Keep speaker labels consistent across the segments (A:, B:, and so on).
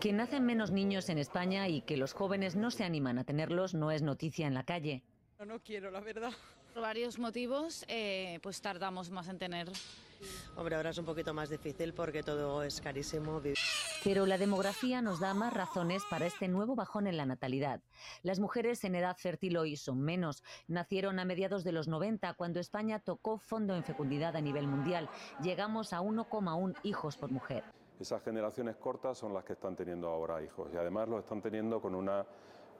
A: Que nacen menos niños en España y que los jóvenes no se animan a tenerlos no es noticia en la calle.
B: No, no quiero, la verdad.
C: Por varios motivos, eh, pues tardamos más en tener.
D: Hombre, ahora es un poquito más difícil porque todo es carísimo.
A: Pero la demografía nos da más razones para este nuevo bajón en la natalidad. Las mujeres en edad fértil hoy son menos. Nacieron a mediados de los 90, cuando España tocó fondo en fecundidad a nivel mundial. Llegamos a 1,1 hijos por mujer.
E: Esas generaciones cortas son las que están teniendo ahora hijos y además lo están teniendo con una,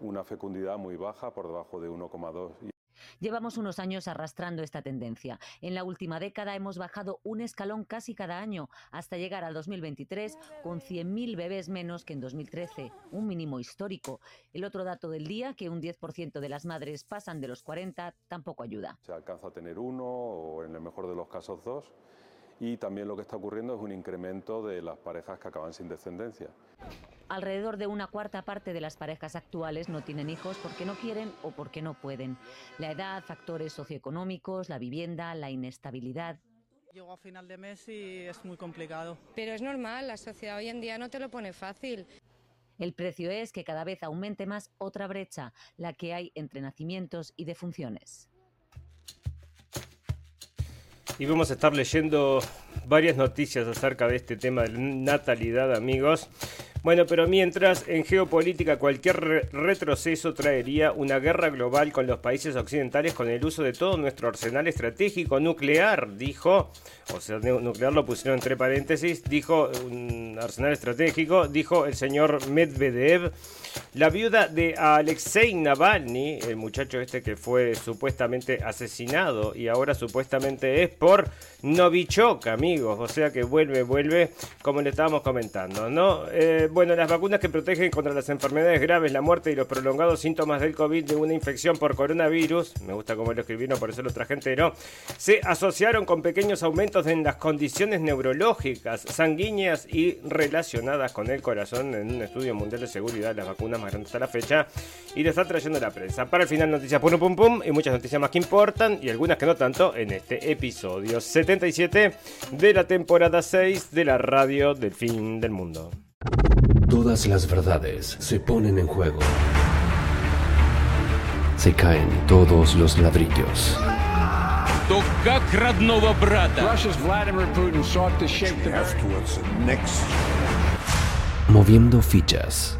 E: una fecundidad muy baja, por debajo de 1,2.
A: Llevamos unos años arrastrando esta tendencia. En la última década hemos bajado un escalón casi cada año, hasta llegar al 2023 con 100.000 bebés menos que en 2013, un mínimo histórico. El otro dato del día, que un 10% de las madres pasan de los 40, tampoco ayuda.
E: Se alcanza a tener uno o en el mejor de los casos dos y también lo que está ocurriendo es un incremento de las parejas que acaban sin descendencia.
A: Alrededor de una cuarta parte de las parejas actuales no tienen hijos porque no quieren o porque no pueden. La edad, factores socioeconómicos, la vivienda, la inestabilidad.
B: Llego a final de mes y es muy complicado.
F: Pero es normal, la sociedad hoy en día no te lo pone fácil.
A: El precio es que cada vez aumente más otra brecha, la que hay entre nacimientos y defunciones.
G: Y vamos a estar leyendo varias noticias acerca de este tema de natalidad, amigos. Bueno, pero mientras en geopolítica cualquier retroceso traería una guerra global con los países occidentales con el uso de todo nuestro arsenal estratégico nuclear, dijo, o sea, nuclear lo pusieron entre paréntesis, dijo un arsenal estratégico, dijo el señor Medvedev. La viuda de Alexei Navalny, el muchacho este que fue supuestamente asesinado y ahora supuestamente es por Novichok, amigos, o sea que vuelve, vuelve, como le estábamos comentando, ¿no? Eh, bueno, las vacunas que protegen contra las enfermedades graves, la muerte y los prolongados síntomas del COVID de una infección por coronavirus, me gusta cómo lo escribieron, por eso lo traje entero, se asociaron con pequeños aumentos en las condiciones neurológicas, sanguíneas y relacionadas con el corazón en un estudio mundial de seguridad de las vacunas más grandes hasta la fecha y lo está trayendo la prensa. Para el final noticias pum pum pum y muchas noticias más que importan y algunas que no tanto en este episodio 77 de la temporada 6 de la radio del fin del mundo.
H: Todas las verdades se ponen en juego. Se caen todos los ladrillos. Moviendo fichas.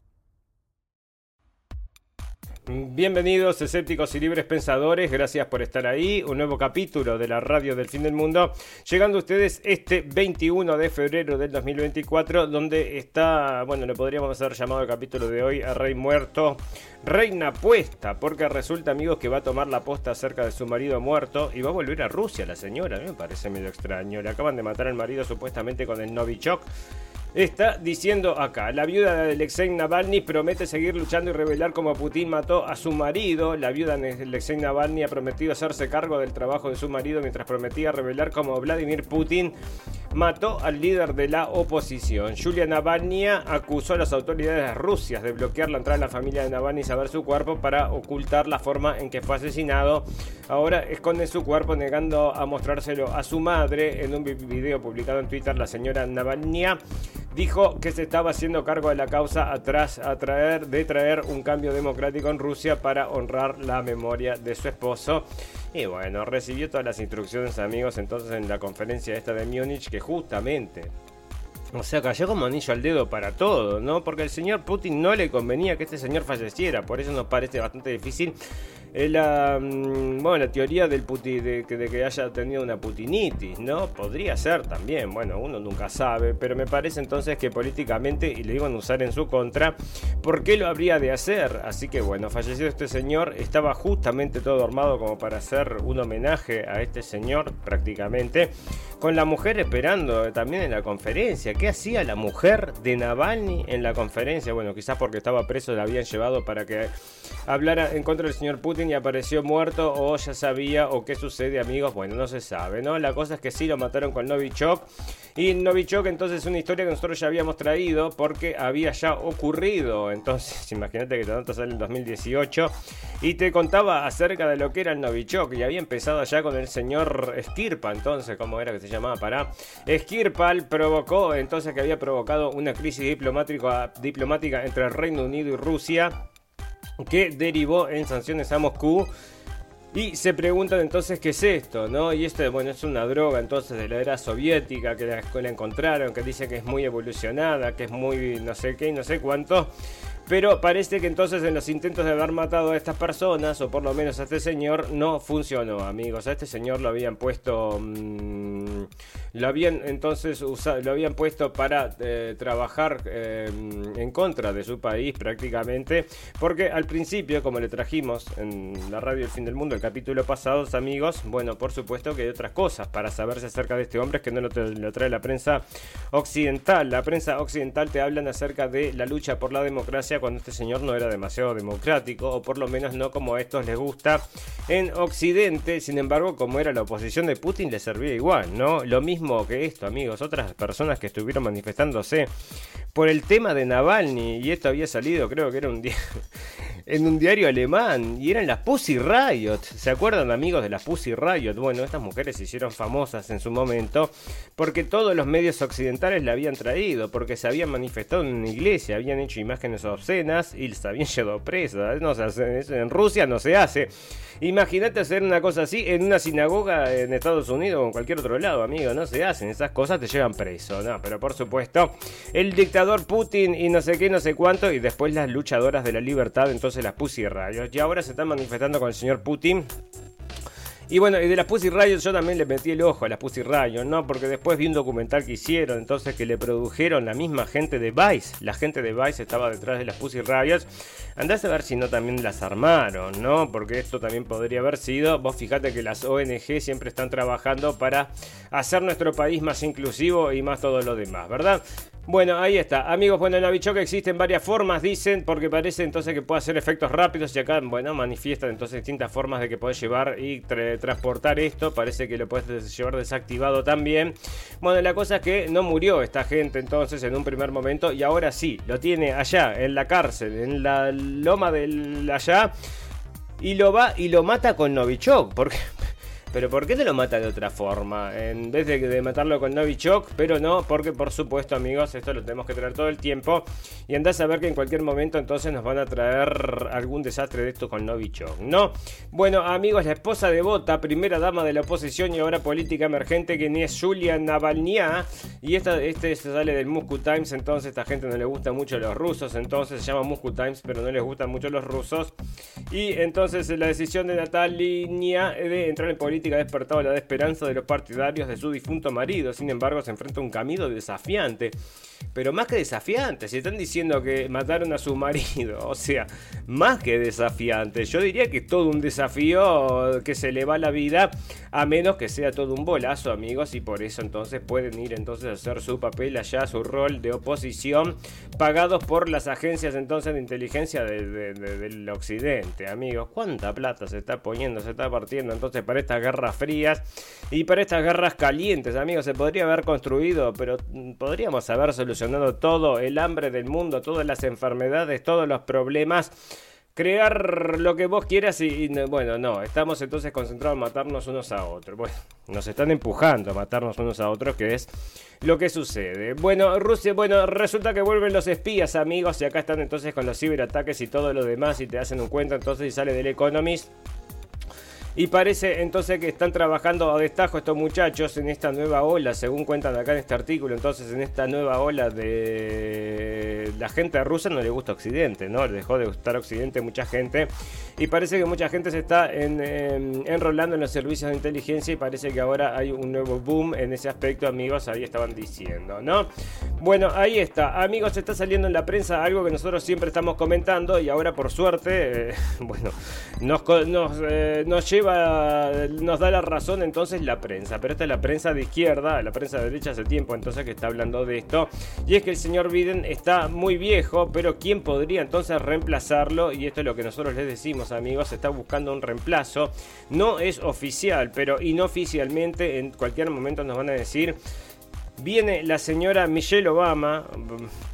G: Bienvenidos escépticos y libres pensadores, gracias por estar ahí. Un nuevo capítulo de la radio del fin del mundo, llegando a ustedes este 21 de febrero del 2024, donde está, bueno, le podríamos haber llamado el capítulo de hoy a Rey Muerto, Reina Puesta, porque resulta, amigos, que va a tomar la posta acerca de su marido muerto y va a volver a Rusia la señora. A mí me parece medio extraño. Le acaban de matar al marido supuestamente con el Novichok está diciendo acá, la viuda de Alexei Navalny promete seguir luchando y revelar cómo Putin mató a su marido. La viuda de Alexei Navalny ha prometido hacerse cargo del trabajo de su marido mientras prometía revelar cómo Vladimir Putin mató al líder de la oposición. Julia Navalny acusó a las autoridades rusias de bloquear la entrada de la familia de Navalny y saber su cuerpo para ocultar la forma en que fue asesinado. Ahora esconde su cuerpo negando a mostrárselo a su madre. En un video publicado en Twitter, la señora Navalny dijo que se estaba haciendo cargo de la causa atrás a traer, de traer un cambio democrático en Rusia para honrar la memoria de su esposo. Y bueno, recibió todas las instrucciones, amigos, entonces en la conferencia esta de Múnich, que justamente o sea, cayó como anillo al dedo para todo, ¿no? Porque al señor Putin no le convenía que este señor falleciera, por eso nos parece bastante difícil la, mm, bueno, la teoría del puti, de, que haya tenido una putinitis, ¿no? Podría ser también, bueno, uno nunca sabe, pero me parece entonces que políticamente, y le iban a usar en su contra, ¿por qué lo habría de hacer? Así que bueno, fallecido este señor, estaba justamente todo armado como para hacer un homenaje a este señor prácticamente. con la mujer esperando también en la conferencia. ¿Qué hacía la mujer de Navalny en la conferencia? Bueno, quizás porque estaba preso la habían llevado para que hablara en contra del señor Putin y apareció muerto o ya sabía o qué sucede amigos. Bueno, no se sabe, ¿no? La cosa es que sí lo mataron con Novichok y Novichok entonces es una historia que nosotros ya habíamos traído porque había ya ocurrido. Entonces, imagínate que tanto sale en 2018 y te contaba acerca de lo que era el Novichok y había empezado ya con el señor Skirpa, entonces, ¿cómo era que se llamaba? Para Skirpal provocó entonces que había provocado una crisis diplomática, diplomática entre el Reino Unido y Rusia que derivó en sanciones a Moscú. Y se preguntan entonces qué es esto, ¿no? Y esto, bueno, es una droga entonces de la era soviética que la escuela encontraron, que dice que es muy evolucionada, que es muy no sé qué y no sé cuánto. Pero parece que entonces en los intentos de haber matado a estas personas, o por lo menos a este señor, no funcionó, amigos. A este señor lo habían puesto. Mmm, lo habían entonces usado, lo habían puesto para eh, trabajar eh, en contra de su país prácticamente. Porque al principio, como le trajimos en la radio El Fin del Mundo, capítulo pasado, amigos, bueno, por supuesto que hay otras cosas para saberse acerca de este hombre es que no lo, lo trae la prensa occidental. La prensa occidental te hablan acerca de la lucha por la democracia cuando este señor no era demasiado democrático, o por lo menos no como a estos les gusta en Occidente. Sin embargo, como era la oposición de Putin, le servía igual, ¿no? Lo mismo que esto, amigos. Otras personas que estuvieron manifestándose por el tema de Navalny, y esto había salido, creo que era un día en un diario alemán y eran las Pussy Riot. ¿Se acuerdan amigos de las Pussy Riot? Bueno, estas mujeres se hicieron famosas en su momento porque todos los medios occidentales la habían traído, porque se habían manifestado en una iglesia, habían hecho imágenes obscenas y se habían llevado presas. No, en Rusia no se hace. Imagínate hacer una cosa así en una sinagoga en Estados Unidos o en cualquier otro lado, amigo. No se hacen. Esas cosas te llevan preso, ¿no? Pero por supuesto, el dictador Putin y no sé qué, no sé cuánto, y después las luchadoras de la libertad, entonces las Pussy Rayos. Y ahora se están manifestando con el señor Putin. Y bueno, y de las Pussy Riot yo también le metí el ojo a las Pussy Riot, ¿no? Porque después vi un documental que hicieron, entonces que le produjeron la misma gente de Vice. La gente de Vice estaba detrás de las Pussy Riot. Andás a ver si no también las armaron, ¿no? Porque esto también podría haber sido. Vos fijate que las ONG siempre están trabajando para hacer nuestro país más inclusivo y más todo lo demás, ¿verdad? Bueno, ahí está. Amigos, bueno, en que existen varias formas, dicen, porque parece entonces que puede hacer efectos rápidos y acá, bueno, manifiestan entonces distintas formas de que puedes llevar y transportar esto. Parece que lo puedes llevar desactivado también. Bueno, la cosa es que no murió esta gente entonces en un primer momento y ahora sí, lo tiene allá, en la cárcel, en la loma del allá. Y lo va y lo mata con Novichok. Porque, pero ¿por qué te lo mata de otra forma? En vez de, matarlo con Novichok, pero no, porque por supuesto, amigos, esto lo tenemos que traer todo el tiempo. Y andás a ver que en cualquier momento entonces nos van a traer algún desastre de esto con Novichok, ¿no? Bueno, amigos, la esposa de Bota, primera dama de la oposición y ahora política emergente, que ni es Julia Navalnya. Y esta, este sale del Moscow Times, entonces esta gente no le gusta mucho los rusos, entonces se llama Moscow Times, pero no les gustan mucho los rusos. Y entonces la decisión de Natalia de entrar en política ha despertado la esperanza de los partidarios de su difunto marido. Sin embargo, se enfrenta a un camino desafiante. Pero más que desafiante, si están diciendo que mataron a su marido, o sea, más que desafiante, yo diría que es todo un desafío que se le va la vida, a menos que sea todo un bolazo, amigos, y por eso entonces pueden ir entonces a hacer su papel allá, su rol de oposición, pagados por las agencias entonces de inteligencia del occidente, amigos. ¿Cuánta plata se está poniendo, se está partiendo entonces para estas guerras frías y para estas guerras calientes, amigos? Se podría haber construido, pero podríamos haber solucionado todo el hambre del mundo, todas las enfermedades, todos los problemas. Crear lo que vos quieras y, bueno, no, estamos entonces concentrados en matarnos unos a otros. Bueno, nos están empujando a matarnos unos a otros, que es lo que sucede. Bueno, Rusia, bueno, resulta que vuelven los espías, amigos, y acá están entonces con los ciberataques y todo lo demás, y te hacen un cuento entonces y sale del Economist. Y parece entonces que están trabajando a destajo estos muchachos en esta nueva ola, según cuentan acá en este artículo. Entonces, en esta nueva ola de la gente rusa no le gusta Occidente, ¿no? Le dejó de gustar Occidente mucha gente. Y parece que mucha gente se está enrolando en los servicios de inteligencia y parece que ahora hay un nuevo boom en ese aspecto, amigos. Ahí estaban diciendo, ¿no? Bueno, ahí está. Amigos, está saliendo en la prensa algo que nosotros siempre estamos comentando y ahora por suerte, eh, bueno, nos, nos, eh, nos, lleva, nos da la razón entonces la prensa. Pero esta es la prensa de izquierda, la prensa de derecha hace tiempo entonces que está hablando de esto. Y es que el señor Biden está muy viejo, pero ¿quién podría entonces reemplazarlo? Y esto es lo que nosotros les decimos, amigos, está buscando un reemplazo. No es oficial, pero inoficialmente en cualquier momento nos van a decir Viene la señora Michelle Obama,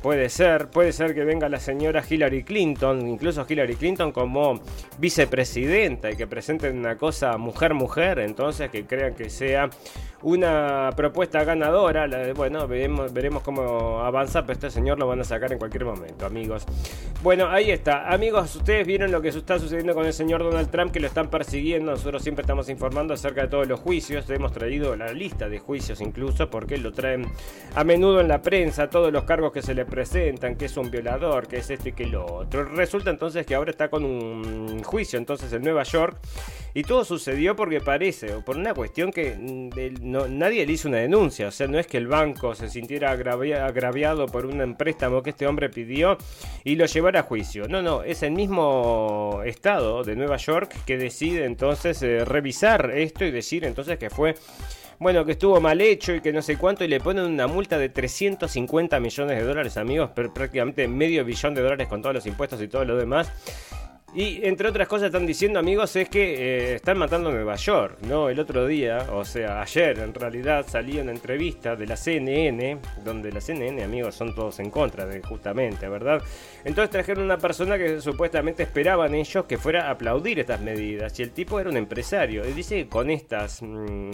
G: puede ser, puede ser que venga la señora Hillary Clinton, incluso Hillary Clinton como vicepresidenta y que presenten una cosa mujer-mujer, entonces que crean que sea una propuesta ganadora. bueno, veremos, veremos cómo avanza, pero este señor lo van a sacar en cualquier momento, amigos. Bueno, ahí está. Amigos, ustedes vieron lo que está sucediendo con el señor Donald Trump, que lo están persiguiendo. Nosotros siempre estamos informando acerca de todos los juicios. Hemos traído la lista de juicios incluso, porque lo traen a menudo en la prensa, todos los cargos que se le presentan, que es un violador, que es esto y que lo otro. Resulta entonces que ahora está con un juicio entonces en Nueva York. Y todo sucedió porque parece, o por una cuestión que mm, nadie le hizo una denuncia. O sea, no es que el banco se sintiera agraviado por un préstamo que este hombre pidió y lo llevara a juicio. No, no, es el mismo estado de Nueva York que decide entonces eh, revisar esto y decir entonces que fue bueno, que estuvo mal hecho y que no sé cuánto, y le ponen una multa de 350 millones de dólares, amigos, pero prácticamente medio billón de dólares con todos los impuestos y todo lo demás. Y entre otras cosas están diciendo amigos es que eh, están matando a Nueva York, ¿no? El otro día, o sea, ayer en realidad salió una entrevista de la CNN, donde la CNN, amigos, son todos en contra de justamente, ¿verdad? Entonces trajeron una persona que supuestamente esperaban ellos que fuera a aplaudir estas medidas. Y el tipo era un empresario. Y dice que con estas mm,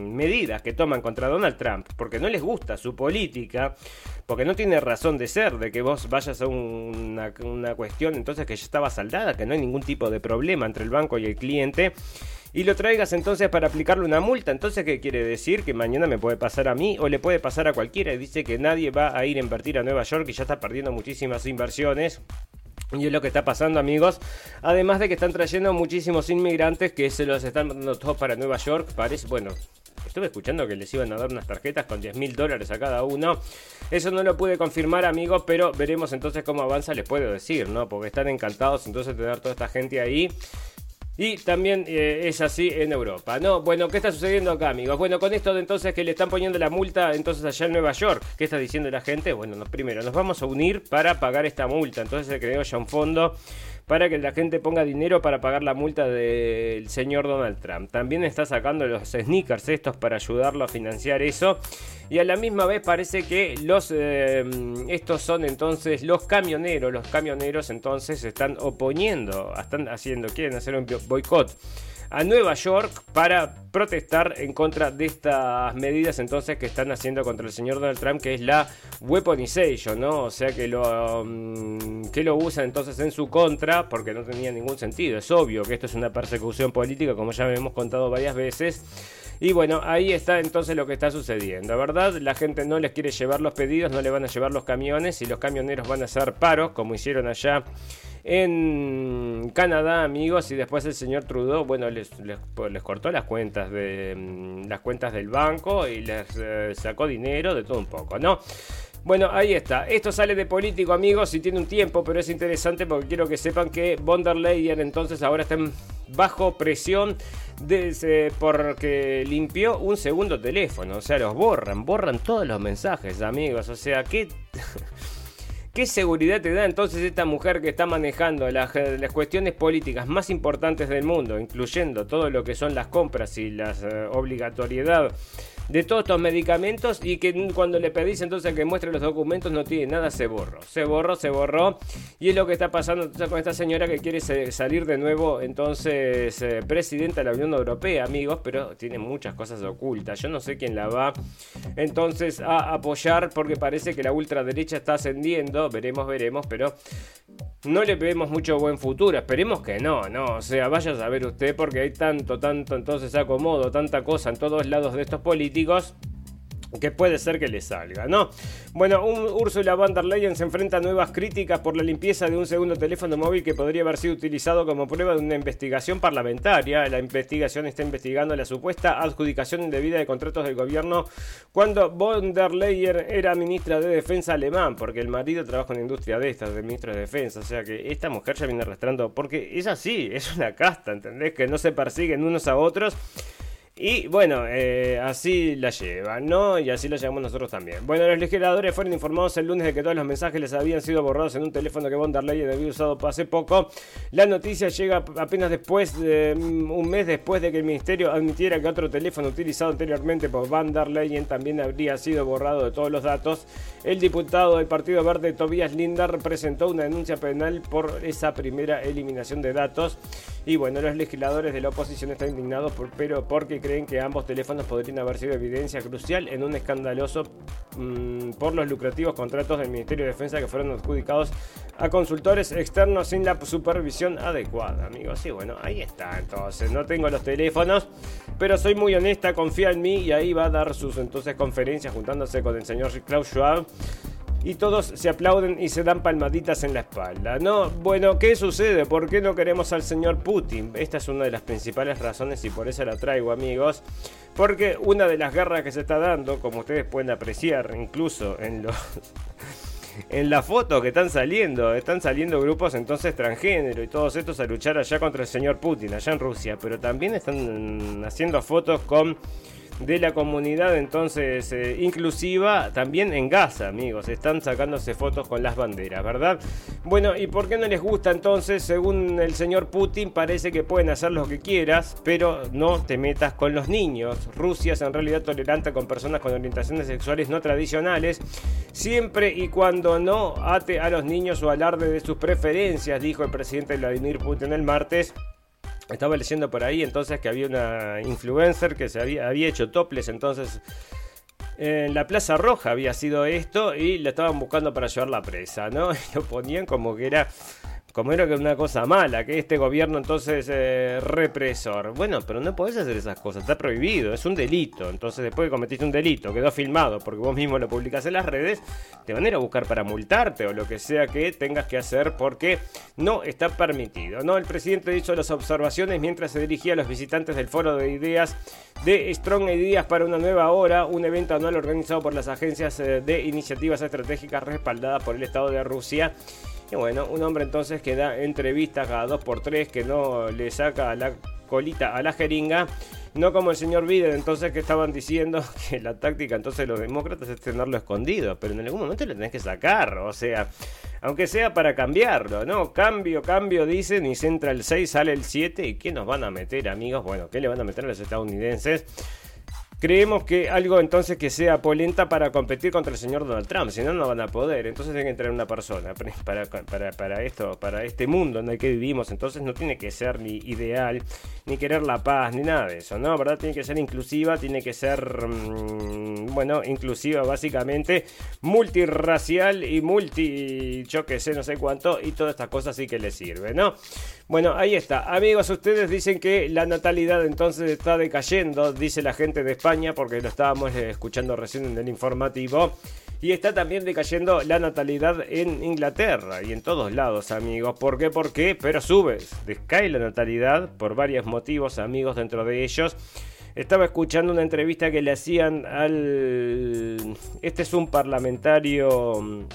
G: medidas que toman contra Donald Trump, porque no les gusta su política, porque no tiene razón de ser, de que vos vayas a una, una cuestión entonces que ya estaba saldada, que no hay ningún tipo de problema entre el banco y el cliente y lo traigas entonces para aplicarle una multa. Entonces, ¿qué quiere decir? Que mañana me puede pasar a mí o le puede pasar a cualquiera. Dice que nadie va a ir a invertir a Nueva York y ya está perdiendo muchísimas inversiones. Y es lo que está pasando, amigos. Además de que están trayendo muchísimos inmigrantes que se los están mandando todos para Nueva York. Parece, bueno, estuve escuchando que les iban a dar unas tarjetas con 10 mil dólares a cada uno. Eso no lo pude confirmar, amigos, pero veremos entonces cómo avanza, les puedo decir, ¿no? Porque están encantados entonces de tener toda esta gente ahí. Y también eh, es así en Europa, ¿no? Bueno, ¿qué está sucediendo acá, amigos? Bueno, con esto de entonces que le están poniendo la multa entonces allá en Nueva York, ¿qué está diciendo la gente? Bueno, primero nos vamos a unir para pagar esta multa. Entonces se creó ya un fondo para que la gente ponga dinero para pagar la multa del señor Donald Trump. También está sacando los sneakers estos para ayudarlo a financiar eso. Y a la misma vez parece que los eh, estos son entonces los camioneros. Los camioneros entonces están oponiendo, están haciendo, quieren hacer un boicot a Nueva York para protestar en contra de estas medidas entonces que están haciendo contra el señor Donald Trump, que es la weaponization, ¿no? O sea que lo, mm, que lo usan entonces en su contra porque no tenía ningún sentido. Es obvio que esto es una persecución política, como ya hemos contado varias veces. Y bueno, ahí está entonces lo que está sucediendo, ¿verdad? La gente no les quiere llevar los pedidos, no le van a llevar los camiones y los camioneros van a hacer paros, como hicieron allá en Canadá, amigos, y después el señor Trudeau, bueno, les, pues, cortó las cuentas de mm, las cuentas del banco y les eh, sacó dinero de todo un poco, ¿no? Bueno, ahí está. Esto sale de político, amigos, y tiene un tiempo, pero es interesante porque quiero que sepan que von der Leyen entonces ahora está bajo presión de, porque limpió un segundo teléfono. O sea, los borran, borran todos los mensajes, amigos. O sea, ¿qué, ¿Qué seguridad te da entonces esta mujer que está manejando las, las, cuestiones políticas más importantes del mundo, incluyendo todo lo que son las compras y la eh, obligatoriedad de todos estos medicamentos y que cuando le pedís entonces que muestre los documentos no tiene nada, se borró. Se borró, se borró. Y es lo que está pasando con esta señora que quiere salir de nuevo entonces eh, presidenta de la Unión Europea, amigos, pero tiene muchas cosas ocultas. Yo no sé quién la va entonces a apoyar porque parece que la ultraderecha está ascendiendo. Veremos, veremos, pero no le vemos mucho buen futuro. Esperemos que no, no. O sea, vaya a saber usted porque hay tanto, tanto entonces acomodo, tanta cosa en todos lados de estos políticos que puede ser que le salga, ¿no? Bueno, un Ursula von der Leyen se enfrenta a nuevas críticas por la limpieza de un segundo teléfono móvil que podría haber sido utilizado como prueba de una investigación parlamentaria. La investigación está investigando la supuesta adjudicación indebida de contratos del gobierno cuando von der Leyen era ministra de Defensa alemán, porque el marido trabaja en la industria de estas, de ministro de Defensa. O sea que esta mujer ya viene arrastrando, porque es así, es una casta, ¿entendés? Que no se persiguen unos a otros. Y bueno, eh, así la llevan, ¿no? Y así la llevamos nosotros también. Bueno, los legisladores fueron informados el lunes de que todos los mensajes les habían sido borrados en un teléfono que von der Leyen había usado hace poco. La noticia llega apenas después, de, mm, un mes después de que el ministerio admitiera que otro teléfono utilizado anteriormente por van der Leyen también habría sido borrado de todos los datos. El diputado del Partido Verde, Tobias Lindar, presentó una denuncia penal por esa primera eliminación de datos. Y bueno, los legisladores de la oposición están indignados por, pero porque creen que ambos teléfonos podrían haber sido evidencia crucial en un escandaloso mmm, por los lucrativos contratos del Ministerio de Defensa que fueron adjudicados a consultores externos sin la supervisión adecuada, amigos. Y bueno, ahí está entonces. No tengo los teléfonos, pero soy muy honesta, confía en mí y ahí va a dar sus entonces conferencias juntándose con el señor Klaus Schwab y todos se aplauden y se dan palmaditas en la espalda. No, bueno, ¿qué sucede? ¿Por qué no queremos al señor Putin? Esta es una de las principales razones y por eso la traigo, amigos. Porque una de las guerras que se está dando, como ustedes pueden apreciar, incluso en los en la foto que están saliendo, están saliendo grupos entonces transgénero y todos estos a luchar allá contra el señor Putin, allá en Rusia, pero también están haciendo fotos con de la comunidad entonces eh, inclusiva también en Gaza, amigos. Están sacándose fotos con las banderas, ¿verdad? Bueno, ¿y por qué no les gusta entonces? Según el señor Putin, parece que pueden hacer lo que quieras, pero no te metas con los niños. Rusia es en realidad tolerante con personas con orientaciones sexuales no tradicionales, siempre y cuando no ate a los niños o alarde de sus preferencias, dijo el presidente Vladimir Putin el martes estaba leyendo por ahí entonces que había una influencer que se había, había hecho toples entonces en la Plaza Roja había sido esto y la estaban buscando para llevar la presa, ¿no? Y lo ponían como que era como era que una cosa mala, que este gobierno entonces eh, represor. Bueno, pero no podés hacer esas cosas, está prohibido, es un delito. Entonces después que cometiste un delito, quedó filmado porque vos mismo lo publicás en las redes, te van a ir a buscar para multarte o lo que sea que tengas que hacer porque no está permitido. ¿no? El presidente hizo las observaciones mientras se dirigía a los visitantes del foro de ideas de Strong Ideas para una nueva hora, un evento anual organizado por las agencias eh, de iniciativas estratégicas respaldadas por el Estado de Rusia y bueno, un hombre entonces que da entrevistas cada dos por tres, que no le saca la colita a la jeringa. No como el señor Biden, entonces que estaban diciendo que la táctica entonces de los demócratas es tenerlo escondido, pero en algún momento le tenés que sacar, o sea, aunque sea para cambiarlo, ¿no? Cambio, cambio, dicen, y se entra el 6, sale el 7, ¿y qué nos van a meter, amigos? Bueno, ¿qué le van a meter a los estadounidenses? Creemos que algo entonces que sea polenta para competir contra el señor Donald Trump, si no, no van a poder. Entonces tiene que entrar una persona para, para, para, esto, para este mundo en el que vivimos. Entonces no tiene que ser ni ideal, ni querer la paz, ni nada de eso, ¿no? ¿Verdad? Tiene que ser inclusiva, tiene que ser, mmm, bueno, inclusiva básicamente, multirracial y multi, yo que sé, no sé cuánto, y todas estas cosas sí que le sirve, ¿no? Bueno, ahí está. Amigos, ustedes dicen que la natalidad entonces está decayendo, dice la gente de España porque lo estábamos eh, escuchando recién en el informativo. Y está también decayendo la natalidad en Inglaterra y en todos lados, amigos. ¿Por qué? ¿Por qué? Pero sube, descae la natalidad por varios motivos, amigos, dentro de ellos. Estaba escuchando una entrevista que le hacían al... Este es un parlamentario mm,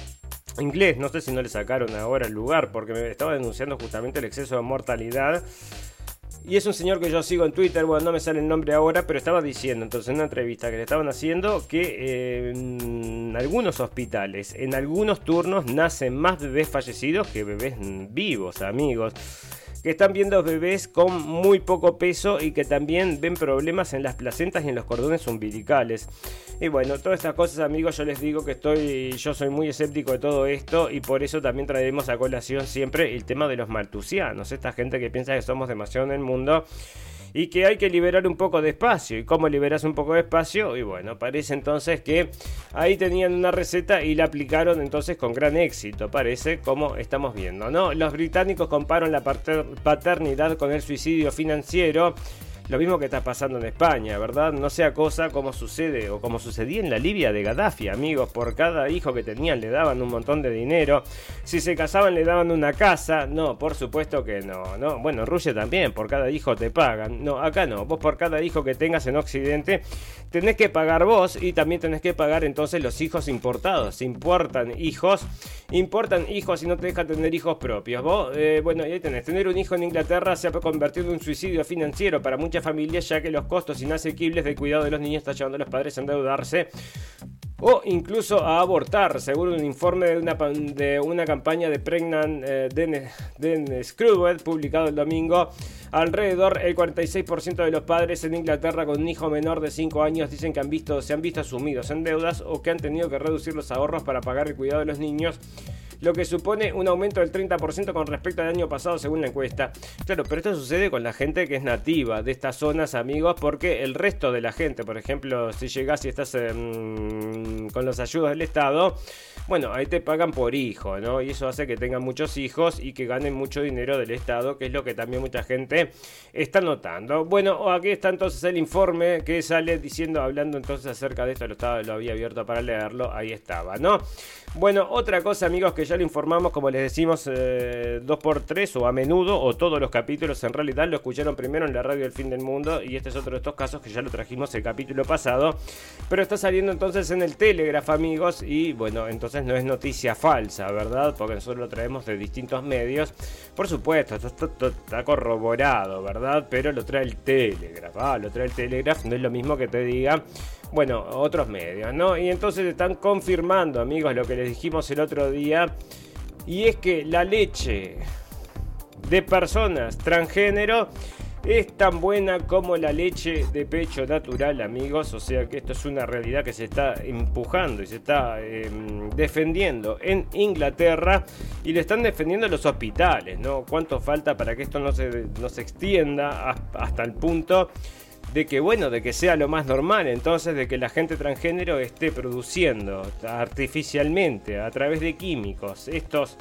G: inglés, no sé si no le sacaron ahora el lugar, porque me estaba denunciando justamente el exceso de mortalidad. Y es un señor que yo sigo en Twitter, bueno, no me sale el nombre ahora, pero estaba diciendo entonces en una entrevista que le estaban haciendo que en algunos hospitales, en algunos turnos, nacen más bebés fallecidos que bebés vivos, amigos que están viendo bebés con muy poco peso y que también ven problemas en las placentas y en los cordones umbilicales. Y bueno, todas estas cosas, amigos, yo les digo que estoy, yo soy muy escéptico de todo esto y por eso también traemos a colación siempre el tema de los maltusianos, esta gente que piensa que somos demasiado en el mundo y que hay que liberar un poco de espacio. ¿Y cómo liberas un poco de espacio? Y bueno, parece entonces que ahí tenían una receta y la aplicaron entonces con gran éxito, parece, como estamos viendo, ¿no? Los británicos comparan la paternidad con el suicidio financiero. Lo mismo que está pasando en España, ¿verdad? No sea cosa como sucede o como sucedía en la Libia de Gaddafi, amigos. Por cada hijo que tenían le daban un montón de dinero. Si se casaban le daban una casa. No, por supuesto que no, ¿no? Bueno, en Rusia también, por cada hijo te pagan. No, acá no. Vos por cada hijo que tengas en Occidente tenés que pagar vos y también tenés que pagar entonces los hijos importados. Importan hijos, importan hijos y no te dejan tener hijos propios. Vos, eh, bueno, ahí tenés. Tener un hijo en Inglaterra se ha convertido en un suicidio financiero para muchas familias ya que los costos inasequibles de cuidado de los niños están llevando a los padres a endeudarse o incluso a abortar, según un informe de una, de una campaña de Pregnant eh, Den, Screwed publicado el domingo. Alrededor el 46% de los padres en Inglaterra con un hijo menor de 5 años dicen que han visto, se han visto sumidos en deudas o que han tenido que reducir los ahorros para pagar el cuidado de los niños lo que supone un aumento del 30% con respecto al año pasado según la encuesta. Claro, pero esto sucede con la gente que es nativa de estas zonas, amigos, porque el resto de la gente, por ejemplo, si llegas y estás con las ayudas del Estado, bueno, ahí te pagan por hijo, ¿no? Y eso hace que tengan muchos hijos y que ganen mucho dinero del Estado, que es lo que también mucha gente está notando. Bueno, aquí está entonces el informe que sale diciendo, hablando entonces acerca de esto, lo, estaba, lo había abierto para leerlo, ahí estaba, ¿no? Bueno, otra cosa amigos que ya lo informamos, como les decimos, eh, dos por tres o a menudo, o todos los capítulos en realidad lo escucharon primero en la radio del fin del mundo y este es otro de estos casos que ya lo trajimos el capítulo pasado, pero está saliendo entonces en el Telegraph amigos y bueno, entonces no es noticia falsa, ¿verdad? Porque nosotros lo traemos de distintos medios, por supuesto, esto, está corroborado, ¿verdad? Pero lo trae el Telegraph, ah, lo trae el Telegraph, no es lo mismo que te diga bueno, otros medios, ¿no? Y entonces están confirmando, amigos, lo que les dijimos el otro día. Y es que la leche de personas transgénero es tan buena como la leche de pecho natural, amigos. O sea que esto es una realidad que se está empujando y se está em, defendiendo en Inglaterra y lo están defendiendo los hospitales, ¿no? ¿Cuánto falta para que esto no se, no se extienda hasta el punto de que bueno, de que sea lo más normal, entonces de que la gente transgénero esté produciendo artificialmente a través de químicos estos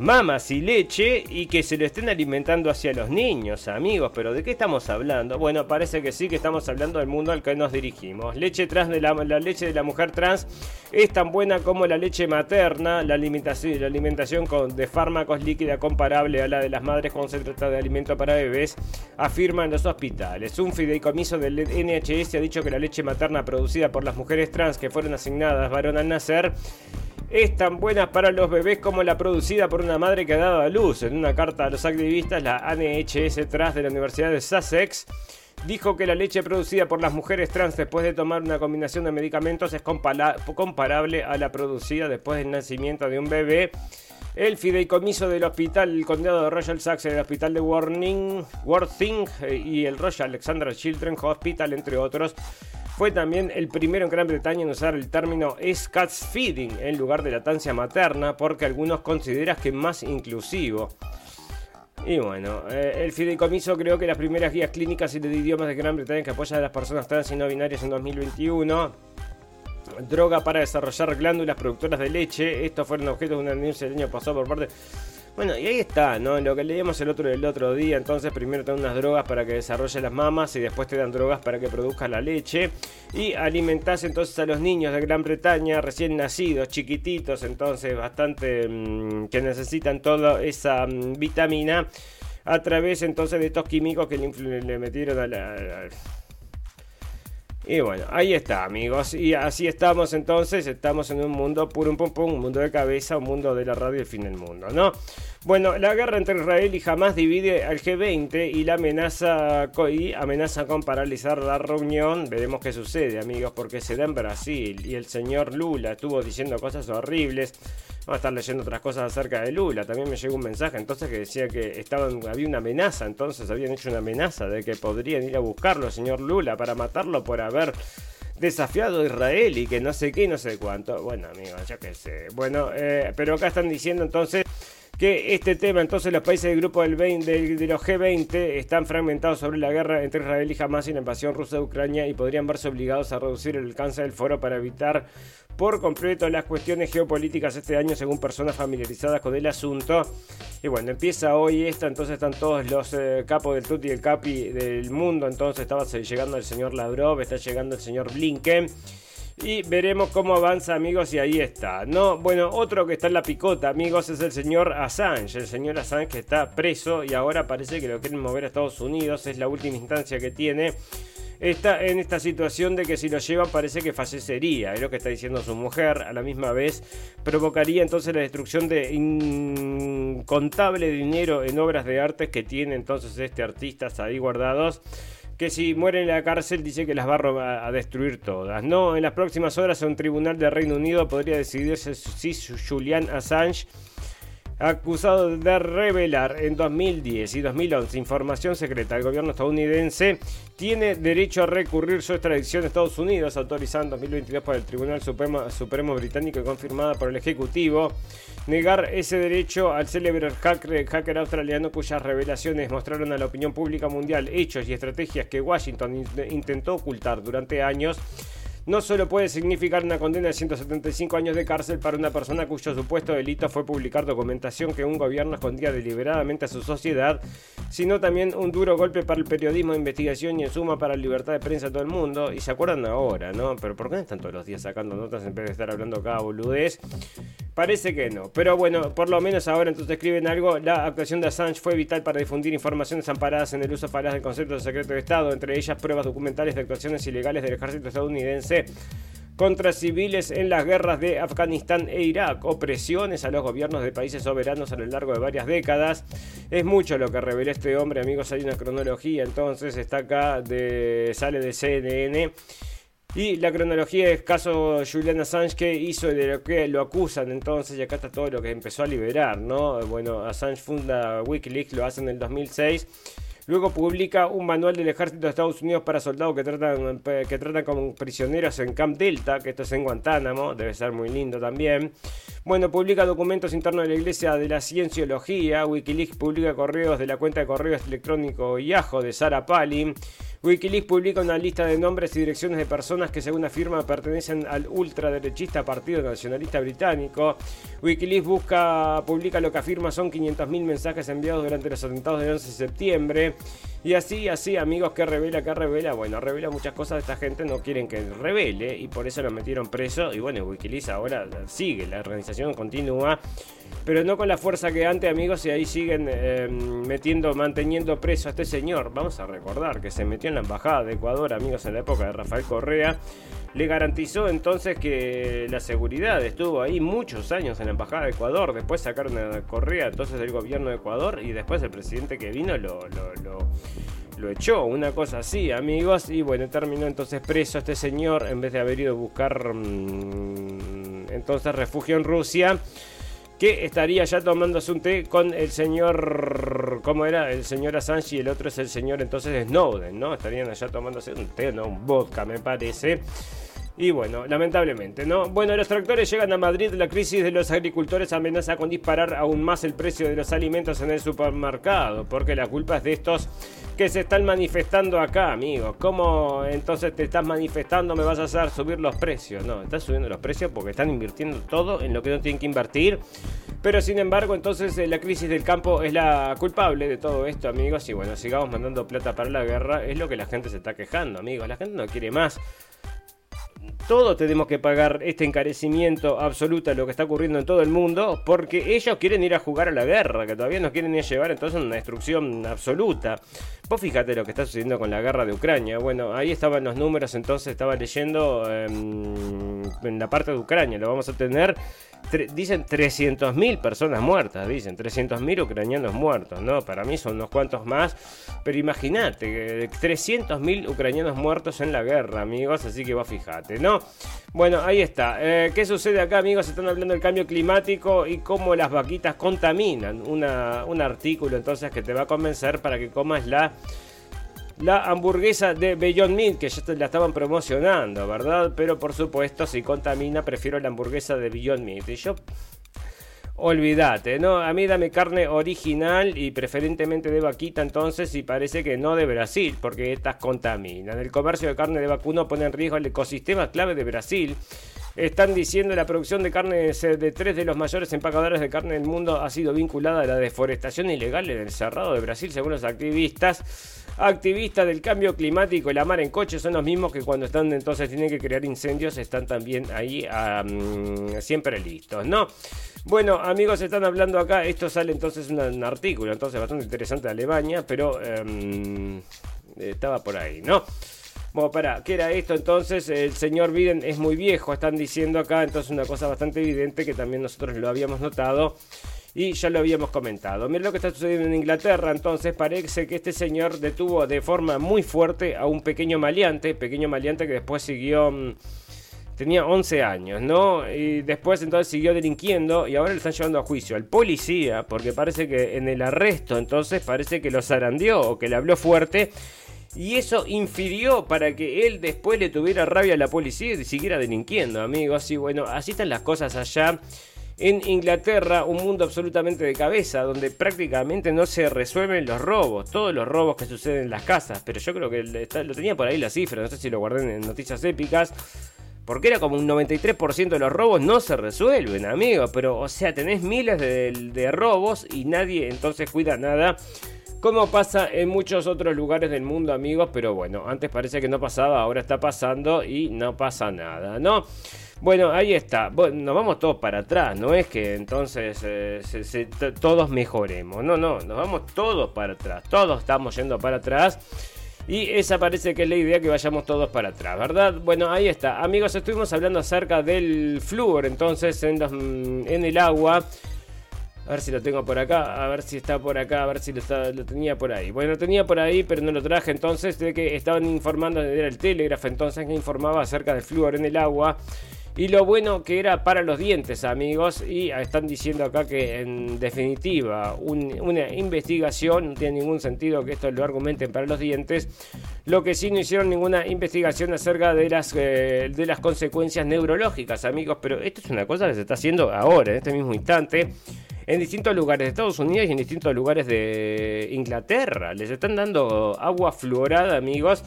G: mamas y leche y que se lo estén alimentando hacia los niños, amigos. Pero ¿de qué estamos hablando? Bueno, parece que sí que estamos hablando del mundo al que nos dirigimos. Leche trans de la, leche de la mujer trans es tan buena como la leche materna. La alimentación, la alimentación con, de fármacos líquida comparable a la de las madres cuando se trata de alimento para bebés, afirman los hospitales. Un fideicomiso del NHS ha dicho que la leche materna producida por las mujeres trans que fueron asignadas varón al nacer es tan buena para los bebés como la producida por una madre que ha dado a luz. En una carta a los activistas, la NHS Trans de la Universidad de Sussex dijo que la leche producida por las mujeres trans después de tomar una combinación de medicamentos es comparable a la producida después del nacimiento de un bebé. El fideicomiso del hospital, el condado de Royal Sussex, el hospital de Warning, Worthing eh, y el Royal Alexandra Children's Hospital, entre otros, fue también el primero en Gran Bretaña en usar el término cats feeding en lugar de latancia materna, porque algunos consideran que es más inclusivo. Y bueno, eh, el fideicomiso creó que las primeras guías clínicas y de idiomas de Gran Bretaña que apoyan a las personas trans y no binarias en 2021. Droga para desarrollar glándulas productoras de leche. Estos fueron objeto de una denuncia el año pasado por parte bueno, y ahí está, ¿no? Lo que leíamos el otro, el otro día, entonces primero te dan unas drogas para que desarrolle las mamas y después te dan drogas para que produzca la leche. Y alimentás entonces a los niños de Gran Bretaña recién nacidos, chiquititos, entonces bastante mm, que necesitan toda esa mm, vitamina a través entonces de estos químicos que le, metieron a la y bueno, ahí está, amigos. Y así estamos entonces. Estamos en un mundo puro, pum, pum, un mundo de cabeza, un mundo de la radio, el fin del mundo, ¿no? Bueno, la guerra entre Israel y Hamas divide al G20 y la amenaza, y amenaza con paralizar la reunión. Veremos qué sucede, amigos, porque se da en Brasil y el señor Lula estuvo diciendo cosas horribles. Vamos a estar leyendo otras cosas acerca de Lula. También me llegó un mensaje entonces que decía que estaban, había una amenaza, entonces habían hecho una amenaza de que podrían ir a buscarlo, señor Lula, para matarlo por haber desafiado a Israel y que no sé qué, no sé cuánto. Bueno, amigos, ya que sé. Bueno, eh, pero acá están diciendo entonces que este tema, entonces los países del grupo del 20, de, los G20 están fragmentados sobre la guerra entre Israel y Hamas y la invasión rusa de Ucrania y podrían verse obligados a reducir el alcance del foro para evitar por completo las cuestiones geopolíticas este año según personas familiarizadas con el asunto. Y bueno, empieza hoy esta, entonces están todos los eh, capos del Tutti y el Capi del mundo, entonces estaba llegando el señor Lavrov, está llegando el señor Blinken. Y veremos cómo avanza, amigos, y ahí está. No, bueno, otro que está en la picota, amigos, es el señor Assange. El señor Assange que está preso y ahora parece que lo quieren mover a Estados Unidos. Es la última instancia que tiene. Está en esta situación de que si lo llevan parece que fallecería, es lo que está diciendo su mujer. A la misma vez provocaría entonces la destrucción de incontable dinero en obras de arte que tiene entonces este artista ahí guardados que si muere en la cárcel dice que las va a, destruir todas. No, en las próximas horas un tribunal de Reino Unido podría decidirse si Julian Assange acusado de revelar en 2010 y 2011 información secreta del gobierno estadounidense, tiene derecho a recurrir su extradición a Estados Unidos, autorizada en 2022 por el Tribunal Supremo, Británico y confirmada por el Ejecutivo. Negar ese derecho al célebre hacker australiano cuyas revelaciones mostraron a la opinión pública mundial hechos y estrategias que Washington intentó ocultar durante años no solo puede significar una condena de 175 años de cárcel para una persona cuyo supuesto delito fue publicar documentación que un gobierno escondía deliberadamente a su sociedad, sino también un duro golpe para el periodismo de investigación y en suma para la libertad de prensa de todo el mundo. Y se acuerdan ahora, ¿no? Pero ¿por qué están todos los días sacando notas en vez de estar hablando cada boludez? Parece que no. Pero bueno, por lo menos ahora entonces escriben algo. La actuación de Assange fue vital para difundir informaciones amparadas en el uso falaz del concepto de secreto de Estado, entre ellas pruebas documentales de actuaciones ilegales del ejército estadounidense contra civiles en las guerras de Afganistán e Irak, opresiones a los gobiernos de países soberanos a lo largo de varias décadas. Es mucho lo que reveló este hombre, amigos, hay una cronología, entonces está acá, sale de CNN. Y la cronología es caso Julian Assange que hizo de lo que lo acusan entonces y acá está todo lo que empezó a liberar, ¿no? Bueno, Assange funda Wikileaks, lo hace en el 2006 Luego publica un manual del ejército de Estados Unidos para soldados que tratan, que tratan como prisioneros en Camp Delta, que esto es en Guantánamo, debe ser muy lindo también. Bueno, publica documentos internos de la Iglesia de la Cienciología. Wikileaks publica correos de la cuenta de correos electrónico Yahoo de Sarah Palin. Wikileaks publica una lista de nombres y direcciones de personas que según afirma pertenecen al ultraderechista Partido Nacionalista Británico. Wikileaks busca, publica lo que afirma son 500.000 mensajes enviados durante los atentados del 11 de septiembre. Y así, así, amigos, que revela, que revela. Bueno, revela muchas cosas esta gente, no quieren que revele y por eso lo metieron preso. Y bueno, Wikileaks ahora sigue, la organización continúa pero no con la fuerza que antes, amigos, y ahí siguen em, metiendo, manteniendo preso a este señor. Vamos a recordar que se metió en la embajada de Ecuador, amigos, en la época de Rafael Correa. Le garantizó entonces que la seguridad estuvo ahí muchos años en la embajada de Ecuador. Después sacaron a Correa entonces del gobierno de Ecuador y después el presidente que vino lo, lo, echó, una cosa así, amigos. Y bueno, terminó entonces preso este señor en vez de haber ido a buscar mm, entonces refugio en Rusia que estaría ya tomándose un té con el señor, ¿cómo era? El señor Assange y el otro es el señor entonces Snowden, ¿no? Estarían allá tomándose un té, no un vodka me parece. Y bueno, lamentablemente, ¿no? Bueno, los tractores llegan a Madrid. La crisis de los agricultores amenaza con disparar aún más el precio de los alimentos en el supermercado, porque la culpa es de estos que se están manifestando acá, amigos. ¿Cómo entonces te estás manifestando? ¿Me vas a hacer subir los precios? No, estás subiendo los precios porque están invirtiendo todo en lo que no tienen que invertir. Pero sin embargo, entonces eh, la crisis del campo es la culpable de todo esto, amigos. Y bueno, sigamos mandando plata para la guerra. Es lo que la gente se está quejando, amigos. La gente no quiere más todos tenemos que pagar este encarecimiento absoluto a lo que está ocurriendo en todo el mundo, porque ellos quieren ir a jugar a la guerra, que todavía nos quieren ir a llevar entonces a una destrucción absoluta. Vos fíjate lo que está sucediendo con la guerra de Ucrania. Bueno, ahí estaban los números, entonces estaba leyendo em, en la parte de Ucrania, lo vamos a tener dicen 300.000 personas muertas, dicen 300.000 ucranianos muertos, ¿no? Para mí son unos cuantos más, pero imagínate, 300.000 ucranianos muertos en la guerra, amigos, así que vos fijate, ¿no? Bueno, ahí está. Eh, ¿Qué sucede acá, amigos? Están hablando del cambio climático y cómo las vaquitas contaminan. un artículo entonces que te va a convencer para que comas la la hamburguesa de Beyond Meat, que ya la estaban promocionando, ¿verdad? Pero por supuesto, si contamina, prefiero la hamburguesa de Beyond Meat. Y yo olvídate, ¿no? A mí dame carne original y preferentemente de vaquita entonces y parece que no de Brasil, porque estas contaminan. El comercio de carne de vacuno pone en riesgo el ecosistema clave de Brasil. Están diciendo la producción de carne de tres de los mayores empacadores de carne del mundo ha sido vinculada a la deforestación ilegal en el Cerrado de Brasil, según los activistas. Activistas del cambio climático y la mar en coche son los mismos que cuando están entonces tienen que crear incendios están también ahí siempre listos, ¿no? Bueno, amigos, están hablando acá. Esto sale entonces un, un artículo, entonces bastante interesante de Alemania, pero em, estaba por ahí, ¿no? Bueno, para, ¿qué era esto? Entonces, el señor Biden es muy viejo, están diciendo acá, entonces una cosa bastante evidente que también nosotros lo habíamos notado y ya lo habíamos comentado. Mira lo que está sucediendo en Inglaterra, entonces parece que este señor detuvo de forma muy fuerte a un pequeño maleante, pequeño maleante que después siguió... Mm, tenía 11 años, ¿no? Y después entonces siguió delinquiendo y ahora le están llevando a juicio al policía porque parece que en el arresto entonces parece que lo zarandeó o que le habló fuerte y eso infirió para que él después le tuviera rabia a la policía y siguiera delinquiendo, amigos. Y bueno, así están las cosas allá en Inglaterra, un mundo absolutamente de cabeza, donde prácticamente no se resuelven los robos, todos los robos que suceden en las casas. Pero yo creo que lo tenía por ahí la cifra, no sé si lo guardé en noticias épicas. Porque era como un 93% de los robos no se resuelven, amigos. Pero, o sea, tenés miles de, robos y nadie entonces cuida nada. Como pasa en muchos otros lugares del mundo, amigos. Pero bueno, antes parece que no pasaba, ahora está pasando y no pasa nada, ¿no? Bueno, ahí está. Nos vamos todos para atrás. No es que entonces eh, todos mejoremos. No, no, nos vamos todos para atrás. Todos estamos yendo para atrás. Y esa parece que es la idea que vayamos todos para atrás, ¿verdad? Bueno, ahí está. Amigos, estuvimos hablando acerca del flúor entonces en, mm, en el agua. A ver si lo tengo por acá, a ver si está por acá, a ver si lo, tenía por ahí. Bueno, lo tenía por ahí, pero no lo traje entonces de que estaban informando, era el Telegraph entonces que informaba acerca del flúor en el agua. Y lo bueno que era para los dientes, amigos. Y están diciendo acá que en definitiva una investigación, no tiene ningún sentido que esto lo argumenten para los dientes. Lo que sí no hicieron ninguna investigación acerca de las, eh, de las consecuencias neurológicas, amigos. Pero esto es una cosa que se está haciendo ahora, en este mismo instante en distintos lugares de Estados Unidos y en distintos lugares de Inglaterra. Les están dando agua fluorada, amigos,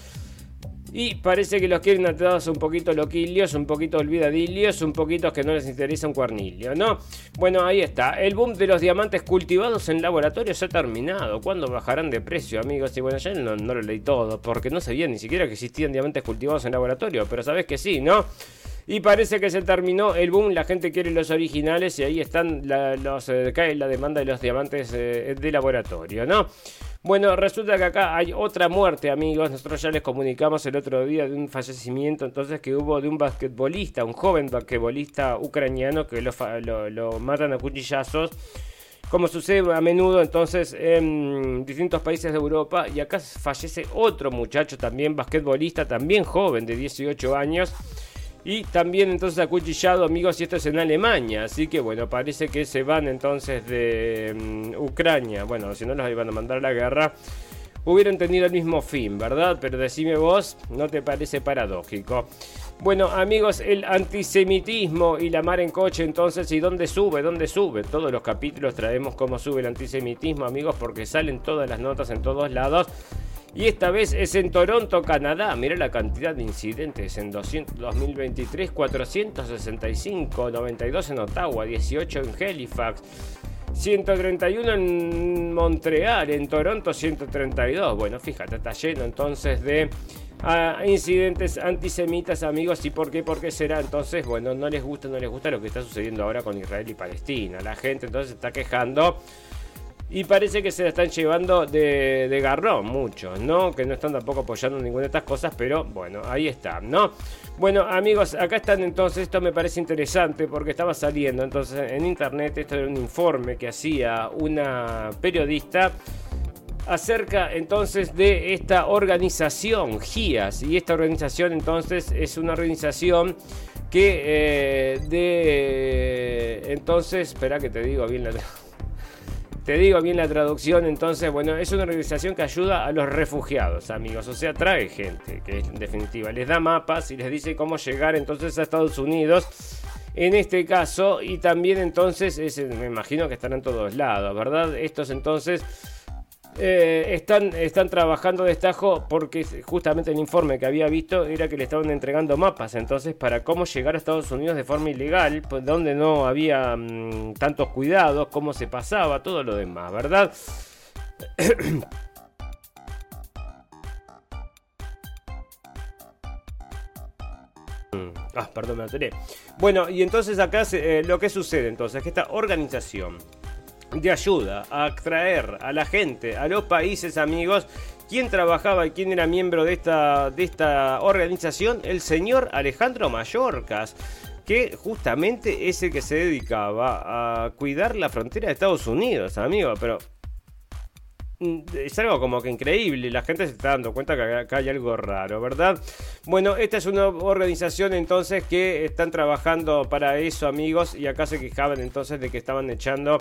G: y parece que los quieren atados un poquito loquilios, un poquito olvidadillos, un poquito que no les interesa un cuernilio, ¿no? Bueno, ahí está. El boom de los diamantes cultivados en laboratorio se ha terminado. ¿Cuándo bajarán de precio, amigos? Y bueno, ya no, lo leí todo, porque no sabía ni siquiera que existían diamantes cultivados en laboratorio, pero sabes que sí, ¿no? Y parece que se terminó el boom, la gente quiere los originales y ahí están los, eh, cae la demanda de los diamantes eh, de laboratorio, ¿no? Bueno, resulta que acá hay otra muerte, amigos. Nosotros ya les comunicamos el otro día de un fallecimiento entonces que hubo de un basquetbolista, un joven basquetbolista ucraniano que lo, lo, matan a cuchillazos. Como sucede a menudo entonces en distintos países de Europa. Y acá fallece otro muchacho también, basquetbolista, también joven de 18 años y también entonces acuchillado, amigos, y esto es en Alemania. Así que bueno, parece que se van entonces de mm, Ucrania. Bueno, si no los iban a mandar a la guerra, hubieran tenido el mismo fin, ¿verdad? Pero decime vos, ¿no te parece paradójico? Bueno, amigos, el antisemitismo y la mar en coche, entonces, ¿y dónde sube? ¿Dónde sube? Todos los capítulos traemos cómo sube el antisemitismo, amigos, porque salen todas las notas en todos lados. Y esta vez es en Toronto, Canadá. Mira la cantidad de incidentes en 2023, 465, 92 en Ottawa, 18 en Halifax, 131 en Montreal, en Toronto 132. Bueno, fíjate, está lleno entonces de ah, incidentes antisemitas, amigos. ¿Y por qué? ¿Por qué será? Entonces, bueno, no les gusta, no les gusta lo que está sucediendo ahora con Israel y Palestina. La gente entonces está quejando y parece que se la están llevando de, de, garrón muchos, ¿no? Que no están tampoco apoyando ninguna de estas cosas, pero bueno, ahí está, ¿no? Bueno, amigos, acá están entonces, esto me parece interesante porque estaba saliendo entonces en internet, esto era un informe que hacía una periodista acerca entonces de esta organización, GIAS, y esta organización entonces es una organización que eh, de... Entonces, espera que te digo bien la... Te digo bien la traducción, entonces, bueno, es una organización que ayuda a los refugiados, amigos. O sea, trae gente, que en definitiva les da mapas y les dice cómo llegar entonces a Estados Unidos. en este caso. Y también entonces, me imagino que están en todos lados, ¿verdad? Estos entonces... Eh, están, están trabajando de porque justamente el informe que había visto era que le estaban entregando mapas entonces para cómo llegar a Estados Unidos de forma ilegal, pues donde no había mm, tantos cuidados, cómo se pasaba, todo lo demás, ¿verdad? Ah, perdón, me alteré. Bueno, y entonces acá eh, lo que sucede entonces, que esta organización de ayuda a atraer a la gente, a los países amigos, ¿quién trabajaba y quién era miembro de esta, de esta organización? El señor Alejandro Mayorcas que justamente es el que se dedicaba a cuidar la frontera de Estados Unidos, amigo, pero es algo como que increíble. La gente se está dando cuenta que acá hay algo raro, ¿verdad? Bueno, esta es una organización entonces que están trabajando para eso, amigos. Y acá se quejaban entonces de que estaban echando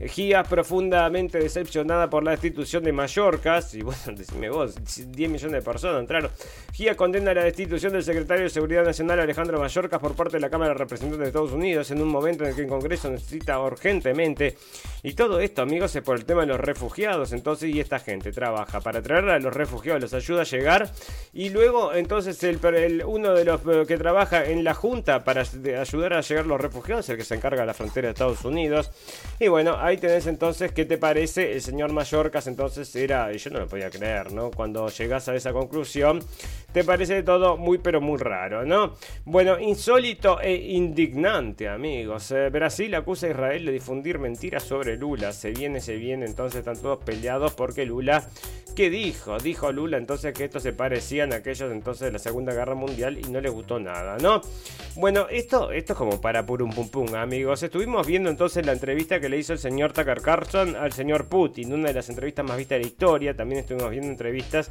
G: GIA profundamente decepcionada por la destitución de Mallorca. Y bueno, decime vos, 10 millones de personas entraron. GIA condena la destitución del secretario de Seguridad Nacional Alejandro Mallorca por parte de la Cámara de Representantes de Estados Unidos en un momento en el que el Congreso necesita urgentemente. Y todo esto, amigos, es por el tema de los refugiados. Entonces, y esta gente trabaja para traer a los refugiados, los ayuda a llegar. Y luego, entonces, el, uno de los eh, que trabaja en la Junta para ayudar a llegar los refugiados, el que se encarga de la frontera de Estados Unidos. Y bueno, ahí tenés entonces, ¿qué te parece? El señor Mallorcas entonces era, yo no lo podía creer, ¿no? Cuando llegas a esa conclusión, te parece todo muy pero muy raro, ¿no? Bueno, insólito e indignante, amigos. Eh, Brasil acusa a Israel de difundir mentiras sobre Lula. Se viene, se viene, entonces están todos peleados porque Lula, ¿qué dijo? Dijo Lula entonces que estos se parecían a aquellos entonces de la Segunda Guerra Mundial y no les gustó nada, ¿no? Bueno, esto, esto es como para purum pum pum, amigos. Estuvimos viendo entonces la entrevista que le hizo el señor Tucker Carlson al señor Putin, una de las entrevistas más vistas de la historia. También estuvimos viendo entrevistas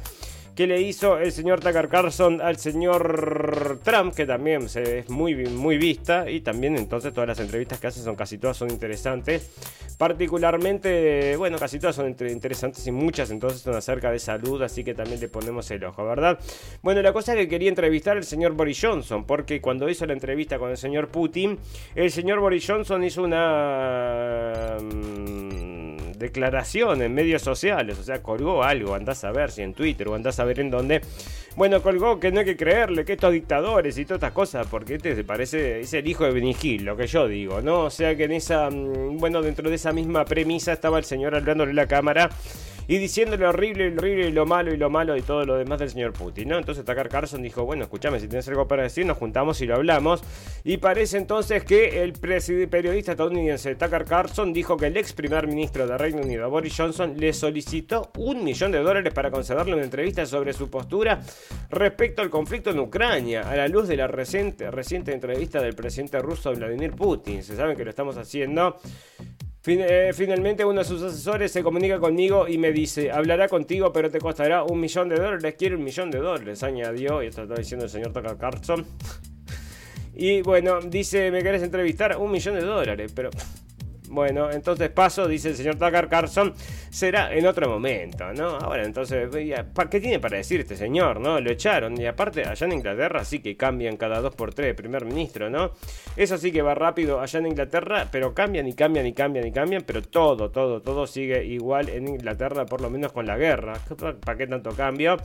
G: que le hizo el señor Tucker Carlson al señor Trump, que también es muy, muy vista, y también entonces todas las entrevistas que hace son casi todas son interesantes. Particularmente, bueno, casi todas son interesantes y muchas entonces son acerca de salud, así que también le ponemos el ojo, ¿verdad? Bueno, la cosa es que quería entrevistar al señor Boris Johnson, porque cuando hizo la entrevista con el señor Putin, el señor Boris Johnson hizo una... Declaración en medios sociales, o sea, colgó algo, andás a ver si en Twitter o andás a ver en dónde. Bueno, colgó que no hay que creerle, que estos dictadores y todas estas cosas, porque este se parece, es el hijo de Benigil, lo que yo digo, ¿no? O sea que en esa, mm, bueno, dentro de esa misma premisa estaba el señor hablándole la cámara y diciendo lo horrible, lo horrible y lo malo y lo malo y todo lo demás del señor Putin, ¿no? Entonces Tucker Carlson dijo, bueno, escúchame, si tienes algo para decir, nos juntamos y lo hablamos. Y parece entonces que el periodista estadounidense Tucker Carlson dijo que el ex primer ministro de Reino Unido, Boris Johnson, le solicitó un millón de dólares para concederle una entrevista sobre su postura respecto al conflicto en Ucrania, a la luz de la reciente, reciente entrevista del presidente ruso Vladimir Putin. Se saben que lo estamos haciendo eh, finalmente uno de sus asesores se comunica conmigo y me dice, hablará contigo pero te costará un millón de dólares, quiere un millón de dólares, añadió, y esto está diciendo el señor Tucker Carlson. Y bueno, dice, ¿me querés entrevistar? Un millón de dólares, pero bueno, entonces paso, dice el señor Tucker Carlson, será en otro momento, ¿no? Ahora, entonces, ¿qué tiene para decir este señor, no? Lo echaron, y aparte, allá en Inglaterra sí que cambian cada dos por tres primer ministro, ¿no? Eso sí que va rápido allá en Inglaterra, pero cambian y cambian y cambian y cambian, pero todo, todo, todo sigue igual en Inglaterra, por lo menos con la guerra. ¿Para qué tanto cambio?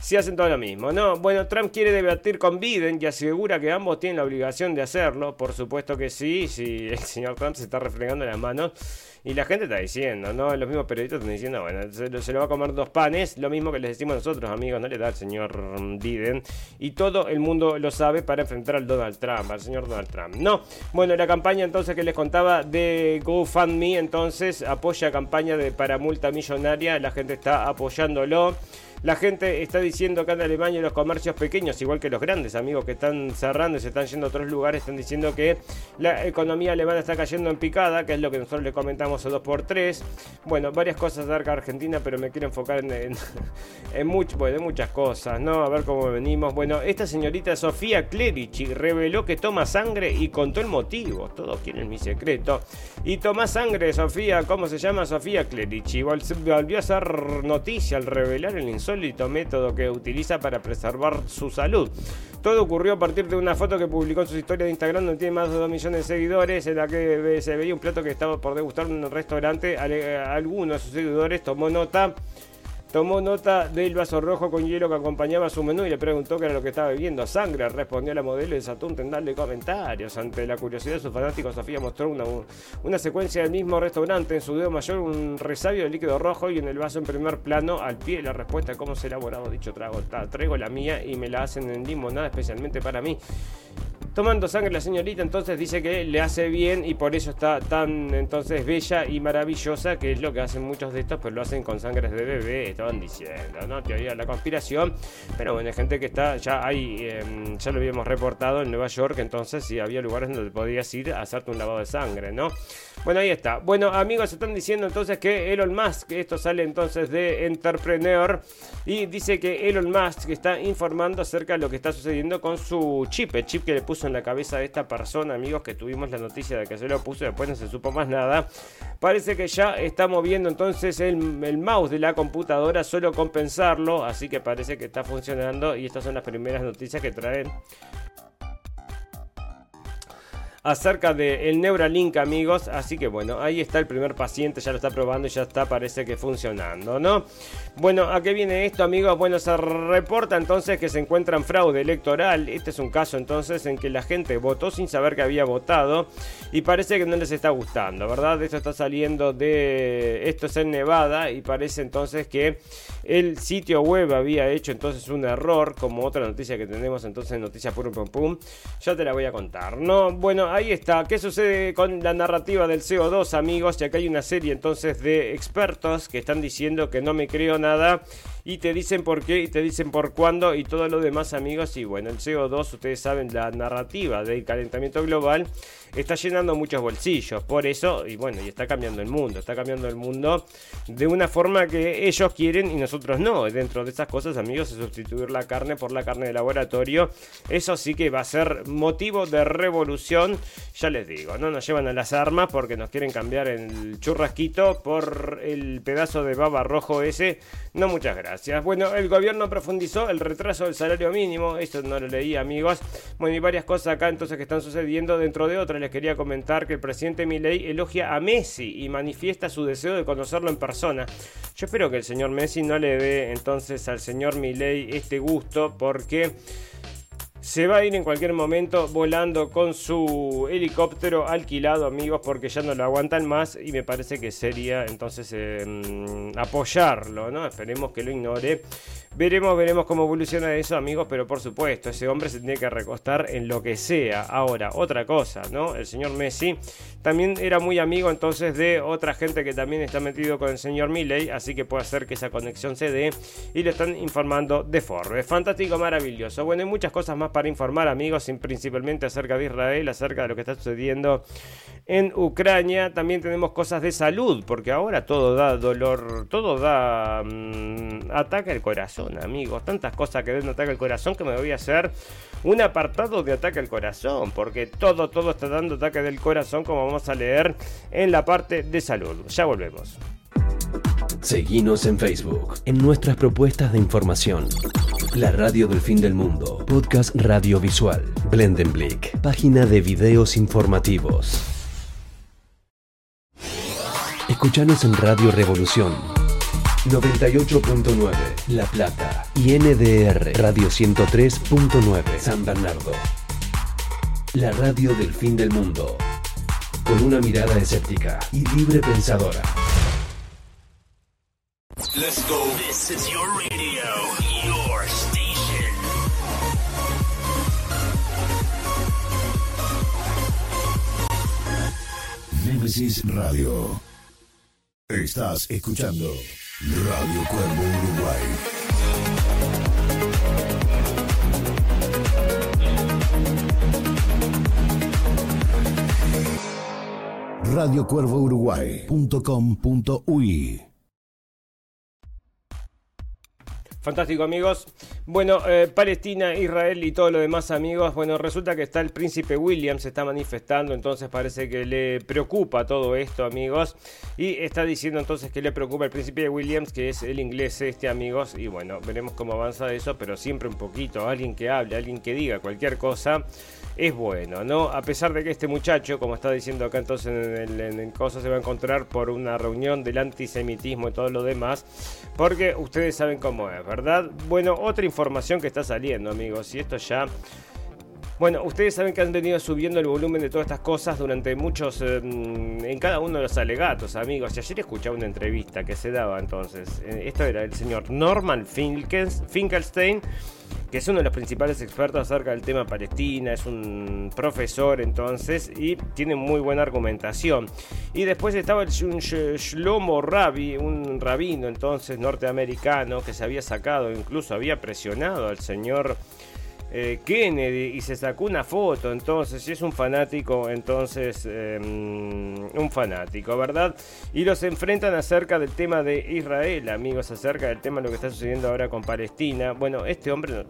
G: Si hacen todo lo mismo. No, bueno, Trump quiere debatir con Biden y asegura que ambos tienen la obligación de hacerlo. Por supuesto que sí, si el señor Trump se está refregando las manos. Y la gente está diciendo, ¿no? Los mismos periodistas están diciendo, bueno, se lo, va a comer dos panes, lo mismo que les decimos nosotros, amigos, no le da al señor Biden. Y todo el mundo lo sabe para enfrentar al Donald Trump, al señor Donald Trump. No, bueno, la campaña entonces que les contaba de GoFundMe, entonces apoya campaña de para multa millonaria, la gente está apoyándolo. La gente está diciendo que en Alemania los comercios pequeños, igual que los grandes amigos que están cerrando y se están yendo a otros lugares, están diciendo que la economía alemana está cayendo en picada, que es lo que nosotros le comentamos a 2x3. Bueno, varias cosas acerca de Argentina, pero me quiero enfocar en, en, muchas cosas, ¿no? A ver cómo venimos. Bueno, esta señorita Sofía Clerici reveló que toma sangre y contó el motivo. Todos quieren mi secreto. Y toma sangre, Sofía, ¿cómo se llama? Sofía Clerici. Volvió a hacer noticia al revelar el insólito método que utiliza para preservar su salud. Todo ocurrió a partir de una foto que publicó en su historia de Instagram, donde tiene más de 2 millones de seguidores, en la que se veía un plato que estaba por degustar en un restaurante. Algunos de sus seguidores tomó nota Tomó nota del vaso rojo con hielo que acompañaba su menú y le preguntó qué era lo que estaba bebiendo. Sangre, respondió la modelo y desató un tendal de comentarios. Ante la curiosidad de sus fanáticos, Sofía mostró una, secuencia del mismo restaurante. En su dedo mayor, un resabio de líquido rojo y en el vaso en primer plano, al pie, la respuesta cómo se elaboraba dicho trago. Traigo la mía y me la hacen en limonada especialmente para mí tomando sangre la señorita entonces dice que le hace bien y por eso está tan entonces bella y maravillosa que es lo que hacen muchos de estos pero lo hacen con sangres de bebé estaban diciendo no teoría de la conspiración. Pero bueno hay gente que está ya hay em, ya lo habíamos reportado en Nueva York entonces sí había lugares donde podías ir a hacerte un lavado de sangre no bueno ahí está. Bueno amigos están diciendo entonces que Elon Musk esto sale entonces de Entrepreneur y dice que Elon Musk está informando acerca de lo que está sucediendo con su chip el chip que le puso en la cabeza de esta persona, amigos, que tuvimos la noticia de que se lo puso después no se supo más nada. Parece que ya está moviendo entonces el, el mouse de la computadora solo con pensarlo, así que parece que está funcionando y estas son las primeras noticias que traen acerca del Neuralink, amigos. Así que bueno, ahí está el primer paciente, ya lo está probando y ya está, parece que funcionando, ¿no? Bueno, ¿a qué viene esto, amigos? Bueno, se reporta entonces que se encuentra en fraude electoral. Este es un caso entonces en que la gente votó sin saber que había votado y parece que no les está gustando, ¿verdad? Esto está saliendo de... Esto es en Nevada y parece entonces que el sitio web había hecho entonces un error, como otra noticia que tenemos entonces en Noticias Pum Pum Pum. Ya te la voy a contar, ¿no? Bueno, ahí está. ¿Qué sucede con la narrativa del CO2, amigos? Y acá hay una serie entonces de expertos que están diciendo que no me creo nada y te dicen por qué y te dicen por cuándo y todo lo demás, amigos. Y bueno, el CO2, ustedes saben, la narrativa del calentamiento global está llenando muchos bolsillos. Por eso, y bueno, y está cambiando el mundo. Está cambiando el mundo de una forma que ellos quieren y nosotros no. Dentro de esas cosas, amigos, es sustituir la carne por la carne de laboratorio. Eso sí que va a ser motivo de revolución. Ya les digo, no nos llevan a las armas porque nos quieren cambiar el churrasquito por el pedazo de baba rojo ese. No, muchas gracias. Bueno, el gobierno profundizó el retraso del salario mínimo. Esto no lo leí, amigos. Bueno, y varias cosas acá entonces que están sucediendo. Dentro de otras les quería comentar que el presidente Milei elogia a Messi y manifiesta su deseo de conocerlo en persona. Yo espero que el señor Messi no le dé entonces al señor Milei este gusto porque se va a ir en cualquier momento volando con su helicóptero alquilado, amigos, porque ya no lo aguantan más y me parece que sería entonces em, apoyarlo, ¿no? Esperemos que lo ignore. Veremos, veremos cómo evoluciona eso, amigos, pero por supuesto, ese hombre se tiene que recostar en lo que sea. Ahora, otra cosa, ¿no? El señor Messi también era muy amigo entonces de otra gente que también está metido con el señor Milley, así que puede hacer que esa conexión se dé y le están informando de Forbes. Fantástico, maravilloso. Bueno, hay muchas cosas más para informar, amigos, principalmente acerca de Israel, acerca de lo que está sucediendo en Ucrania. También tenemos cosas de salud, porque ahora todo da dolor, todo da mm, ataque al corazón, amigos. Tantas cosas que den ataque al corazón que me voy a hacer un apartado de ataque al corazón, porque todo, todo está dando ataque del corazón, como vamos a leer en la parte de salud. Ya volvemos.
H: Seguimos en Facebook, en nuestras propuestas de información. La radio del fin del mundo, podcast radiovisual, Blendenblick, página de videos informativos. Escuchanos en Radio Revolución 98.9 La Plata y NDR Radio 103.9 San Bernardo. La radio del fin del mundo. Con una mirada escéptica y libre pensadora.
I: Let's go. This is your radio, your station. Nemesis Radio. Estás escuchando Radio Cuervo Uruguay. radiocuervouruguay.com.uy
G: Fantástico amigos. Bueno, eh, Palestina, Israel y todo lo demás amigos, bueno, resulta que está el príncipe William, se está manifestando, entonces parece que le preocupa todo esto amigos, y está diciendo entonces que le preocupa el príncipe Williams, que es el inglés este amigos, y bueno, veremos cómo avanza eso, pero siempre un poquito, alguien que hable, alguien que diga cualquier cosa es bueno, ¿no? A pesar de que este muchacho, como está diciendo acá entonces en el, en cosa, se va a encontrar por una reunión del antisemitismo y todo lo demás, porque ustedes saben cómo es, ¿verdad? Bueno, otra información que está saliendo, amigos, y esto ya... Bueno, ustedes saben que han venido subiendo el volumen de todas estas cosas durante muchos, eh, en cada uno de los alegatos, amigos. Y ayer escuchaba una entrevista que se daba entonces. Eh, esto era el señor Norman Finkelstein que es uno de los principales expertos acerca del tema Palestina, es un profesor entonces y tiene muy buena argumentación. Y después estaba el Shlomo Rabi, un rabino entonces norteamericano que se había sacado, incluso había presionado al señor eh, Kennedy y se sacó una foto entonces y es un fanático entonces em, un fanático verdad y los enfrentan acerca del tema de Israel amigos acerca del tema de lo que está sucediendo ahora con Palestina. Bueno este hombre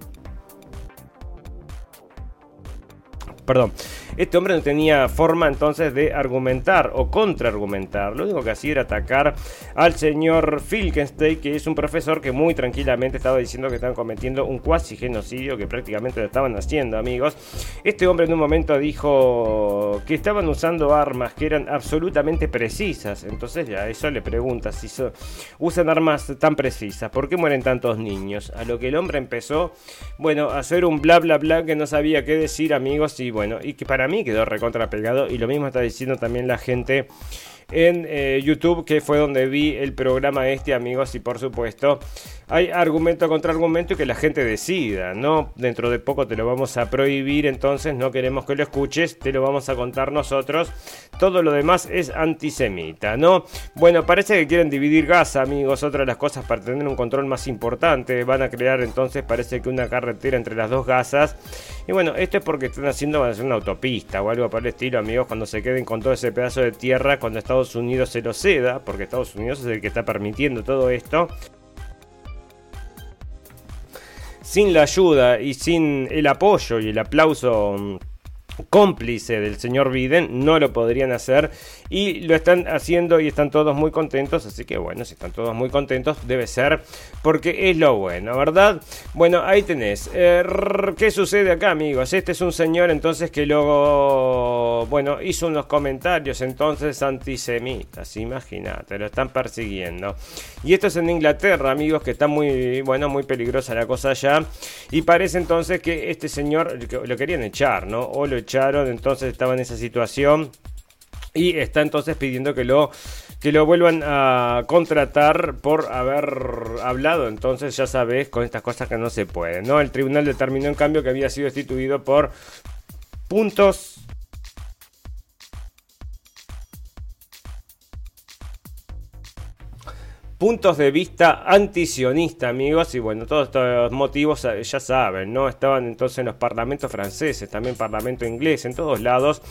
G: perdón este hombre no tenía forma entonces de argumentar o contraargumentar. Lo único que hacía era atacar al señor Filkenstein, que es un profesor que muy tranquilamente estaba diciendo que estaban cometiendo un cuasi genocidio, que prácticamente lo estaban haciendo, amigos. Este hombre en un momento dijo que estaban usando armas que eran absolutamente precisas. Entonces ya eso le pregunta si usan armas tan precisas, ¿por qué mueren tantos niños? A lo que el hombre empezó, bueno, a hacer un bla bla bla que no sabía qué decir, amigos, y bueno, y que para para mí quedó recontra pegado y lo mismo está diciendo también la gente en eh, YouTube, que fue donde vi el programa este, amigos, y por supuesto hay argumento contra argumento y que la gente decida, ¿no? Dentro de poco te lo vamos a prohibir, entonces no queremos que lo escuches, te lo vamos a contar nosotros. Todo lo demás es antisemita, ¿no? Bueno, parece que quieren dividir Gaza, amigos, otra de las cosas para tener un control más importante. Van a crear entonces, parece que una carretera entre las dos Gazas. Y bueno, esto es porque están haciendo, van a hacer una autopista o algo por el estilo, amigos, cuando se queden con todo ese pedazo de tierra, cuando Estados Unidos se lo ceda, porque Estados Unidos es el que está permitiendo todo esto. Sin la ayuda y sin el apoyo y el aplauso mm, cómplice del señor Biden, no lo podrían hacer y lo están haciendo y están todos muy contentos, así que bueno, si están todos muy contentos debe ser porque es lo bueno, ¿verdad? Bueno, ahí tenés. Eh, ¿Qué sucede acá, amigos? Este es un señor entonces que luego, bueno, hizo unos comentarios entonces antisemitas, imagínate, lo están persiguiendo. Y esto es en Inglaterra, amigos, que está muy, bueno, muy peligrosa la cosa allá. Y parece entonces que este señor lo querían echar, ¿no? O lo echaron, entonces estaba en esa situación y está entonces pidiendo que lo que lo vuelvan a contratar por haber hablado. Entonces ya sabes con estas cosas que no se pueden, ¿no? El tribunal determinó en cambio que había sido destituido por puntos puntos de vista antisionista, amigos, y bueno, todos estos motivos eh, ya saben, ¿no? Estaban entonces en los parlamentos franceses, también parlamento inglés, en todos lados,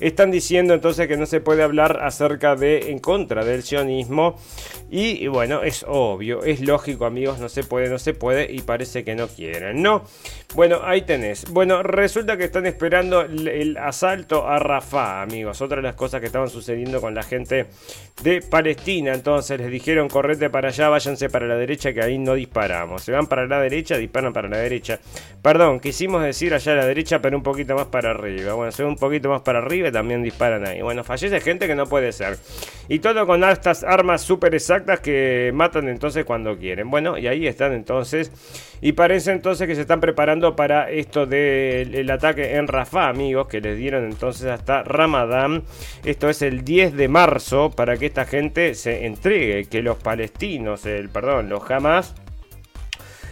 G: están diciendo entonces que no se puede hablar acerca de, en contra del sionismo, y, bueno, es obvio, es lógico, amigos, no se puede, no se puede, y parece que no quieren, ¿no? Bueno, ahí tenés. Bueno, resulta que están esperando el, asalto a Rafah, amigos, otra de las cosas que estaban sucediendo con la gente de Palestina, entonces les dijeron correr para allá, váyanse para la derecha, que ahí no disparamos. Se van para la derecha, disparan para la derecha. Perdón, quisimos decir allá a la derecha, pero un poquito más para arriba. Bueno, se un poquito más para arriba y también disparan ahí. Bueno, fallece gente que no puede ser. Y todo con estas armas súper exactas que matan entonces cuando quieren. Bueno, y ahí están entonces. Y parece entonces que se están preparando para esto del ataque en Rafah, amigos, que les dieron entonces hasta Ramadán. Esto es el 10 de marzo para que esta gente se entregue, que los palestinos el, perdón, los Hamas,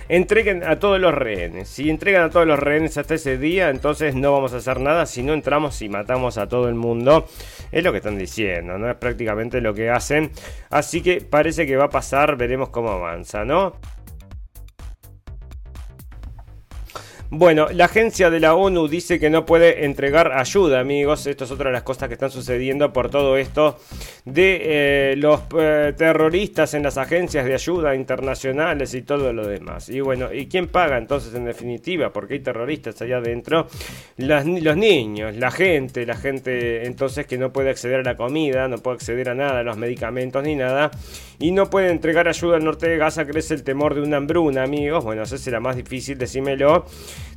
G: entreguen a todos los rehenes. Si entregan a todos los rehenes hasta ese día, entonces no vamos a hacer nada si no entramos y matamos a todo el mundo. Es lo que están diciendo, ¿no? Es prácticamente lo que hacen. Así que parece que va a pasar, veremos cómo avanza, ¿no? Bueno, la agencia de la ONU dice que no puede entregar ayuda, amigos. Esto es otra de las cosas que están sucediendo por todo esto de eh, los eh, terroristas en las agencias de ayuda internacionales y todo lo demás. Y bueno, ¿y quién paga entonces en definitiva? Porque hay terroristas allá adentro. Los niños, la gente, la gente entonces que no puede acceder a la comida, no puede acceder a nada, a los medicamentos ni nada. Y no puede entregar ayuda al norte de Gaza, crece el temor de una hambruna, amigos. Bueno, esa será más difícil, decímelo.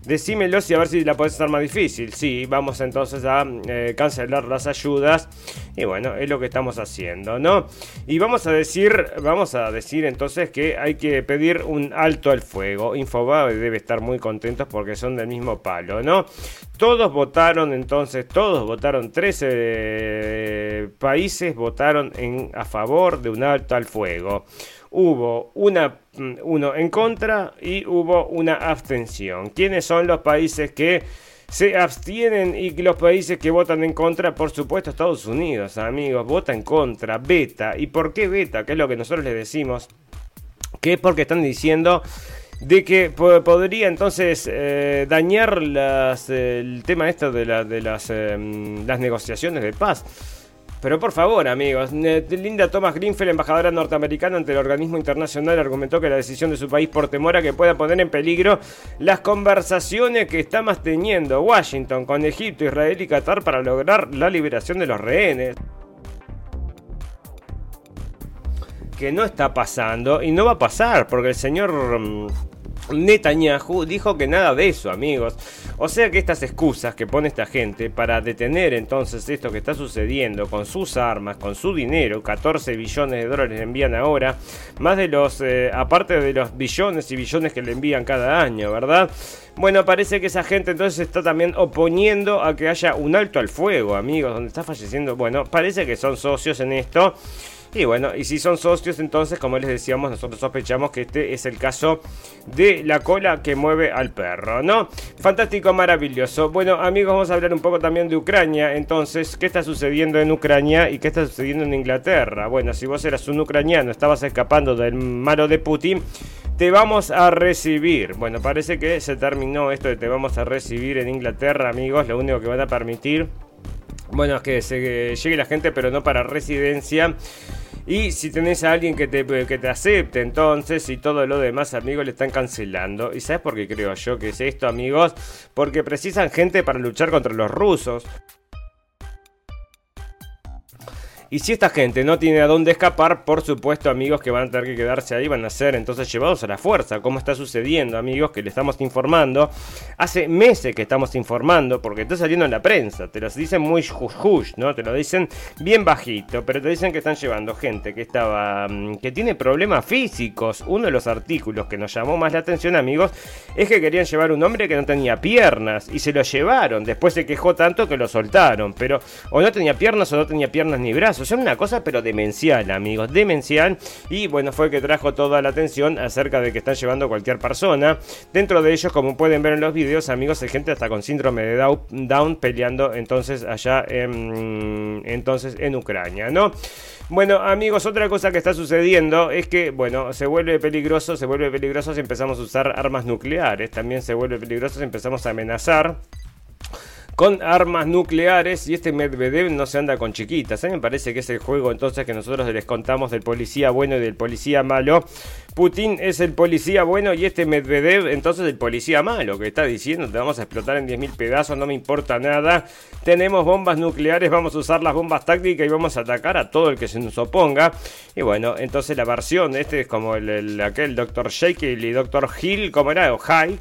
G: Decímelo y a ver si la puede estar más difícil. Sí, vamos entonces a eh, cancelar las ayudas. Y bueno, es lo que estamos haciendo, ¿no? Y vamos a decir, vamos a decir entonces que hay que pedir un alto al fuego. Infobae debe estar muy contentos porque son del mismo palo, ¿no? Todos votaron entonces, todos votaron, 13 eh, países votaron a favor de un alto al fuego. Hubo una, mm, uno en contra y hubo una abstención. ¿Quiénes son los países que se abstienen y los países que votan en contra? Por supuesto, Estados Unidos, amigos, vota en contra, beta. ¿Y por qué beta? Que es lo que nosotros les decimos. Que es porque están diciendo de que po- podría entonces eh, dañar las, el tema esto de, la- de las, eh, las negociaciones de paz. Pero por favor, amigos, Linda Thomas Greenfield, embajadora norteamericana ante el organismo internacional, argumentó que la decisión de su país por temor a que pueda poner en peligro las conversaciones que está manteniendo Washington con Egipto, Israel y Qatar para lograr la liberación de los rehenes. que no está pasando y no va a pasar porque el señor mm, Netanyahu dijo que nada de eso, amigos. O sea que estas excusas que pone esta gente para detener entonces esto que está sucediendo con sus armas, con su dinero, 14 billones de dólares le envían ahora, más de los, eh, aparte de los billones y billones que le envían cada año, ¿verdad? Bueno, parece que esa gente entonces está también oponiendo a que haya un alto al fuego, amigos, donde está falleciendo. Bueno, parece que son socios en esto. Y bueno, y si son socios, entonces, como les decíamos, nosotros sospechamos que este es el caso de la cola que mueve al perro, ¿no? Fantástico, maravilloso. Bueno, amigos, vamos a hablar un poco también de Ucrania. Entonces, ¿qué está sucediendo en Ucrania y qué está sucediendo en Inglaterra? Bueno, si vos eras un ucraniano, estabas escapando del malo de Putin. Te vamos a recibir. Bueno, parece que se terminó esto de te vamos a recibir en Inglaterra, amigos. Lo único que van a permitir bueno, es que se que llegue la gente, pero no para residencia. Y si tenés a alguien que te, que te acepte, entonces, y todo lo demás, amigos, le están cancelando. ¿Y sabes por qué creo yo que es esto, amigos? Porque precisan gente para luchar contra los rusos. Y si esta gente no tiene a dónde escapar, por supuesto, amigos, que van a tener que quedarse ahí, van a ser entonces llevados a la fuerza, como está sucediendo, amigos, que le estamos informando. Hace meses que estamos informando, porque está saliendo en la prensa, te lo dicen muy hush, ¿no? Te lo dicen bien bajito, pero te dicen que están llevando gente que estaba, mm, que tiene problemas físicos. Uno de los artículos que nos llamó más la atención, amigos, es que querían llevar un hombre que no tenía piernas, y se lo llevaron. Después se quejó tanto que lo soltaron, pero o no tenía piernas o no tenía piernas ni brazos. Son una cosa pero demencial, amigos, demencial. Y bueno, fue que trajo toda la atención acerca de que están llevando cualquier persona. Dentro de ellos, como pueden ver en los videos, amigos, hay gente hasta con síndrome de Down peleando entonces allá en, entonces en Ucrania, ¿no? Bueno, amigos, otra cosa que está sucediendo es que, bueno, se vuelve peligroso, se vuelve peligroso si empezamos a usar armas nucleares. También se vuelve peligroso si empezamos a amenazar con armas nucleares y este Medvedev no se anda con chiquitas. Mí me parece que es el juego entonces que nosotros les contamos del policía bueno y del policía malo. Putin es el policía bueno y este Medvedev entonces el policía malo que está diciendo te vamos a explotar en 10.000 pedazos, no me importa nada. Tenemos bombas nucleares, vamos a usar las bombas tácticas y vamos a atacar a todo el que se nos oponga. Y bueno, entonces la versión, este es como el, el- aquel Dr. Jekyll y Dr. Hill, como era, o Hyde.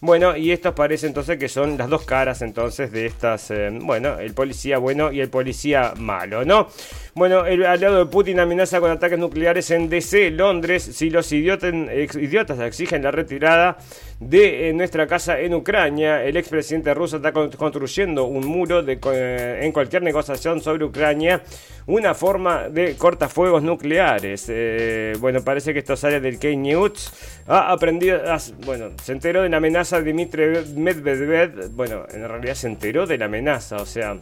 G: Bueno, y estos parece entonces que son las dos caras entonces de estas, eh, bueno, el policía bueno y el policía malo, ¿no? Bueno, el aliado de Putin amenaza con ataques nucleares en DC, Londres, si los idiotas exigen la retirada de eh, nuestra casa en Ucrania. El expresidente ruso está con- construyendo un muro de, eh, en cualquier negociación sobre Ucrania, una forma de cortafuegos nucleares. Bueno, parece que esto sale del K-News. Ha aprendido, bueno, se enteró de la amenaza de Dmitry Medvedev. Bueno, en realidad se enteró de la amenaza, o sea,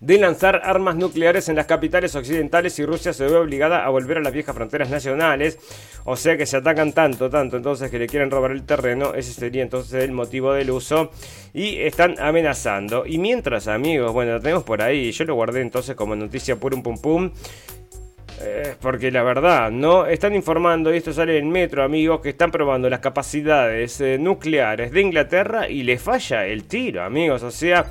G: de lanzar armas nucleares en las capitales occidentales y Rusia se ve obligada a volver a las viejas fronteras nacionales. O sea que se atacan tanto, tanto, entonces que le quieren robar el terreno. Ese sería entonces el motivo del uso. Y están amenazando. Y mientras, amigos, bueno, lo tenemos por ahí. Yo lo guardé entonces como noticia un pum pum. Eh, porque la verdad, ¿no? Están informando, y esto sale en Metro, amigos, que están probando las capacidades eh, nucleares de Inglaterra y le falla el tiro, amigos. O sea,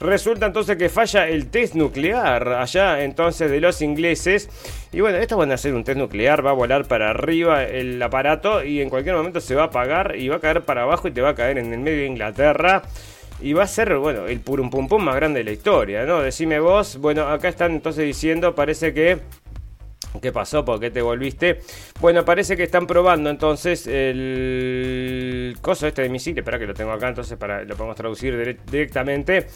G: resulta entonces que falla el test nuclear allá entonces de los ingleses. Y bueno, estos van a hacer un test nuclear, va a volar para arriba el aparato y en cualquier momento se va a apagar y va a caer para abajo y te va a caer en el medio de Inglaterra. Y va a ser, bueno, el purum pum más grande de la historia, ¿no? Decime vos. Bueno, acá están entonces diciendo, parece que ¿Qué pasó? ¿Por qué te volviste? Bueno, parece que están probando entonces el coso este de misil. Espera que lo tengo acá, entonces para lo podemos traducir directamente.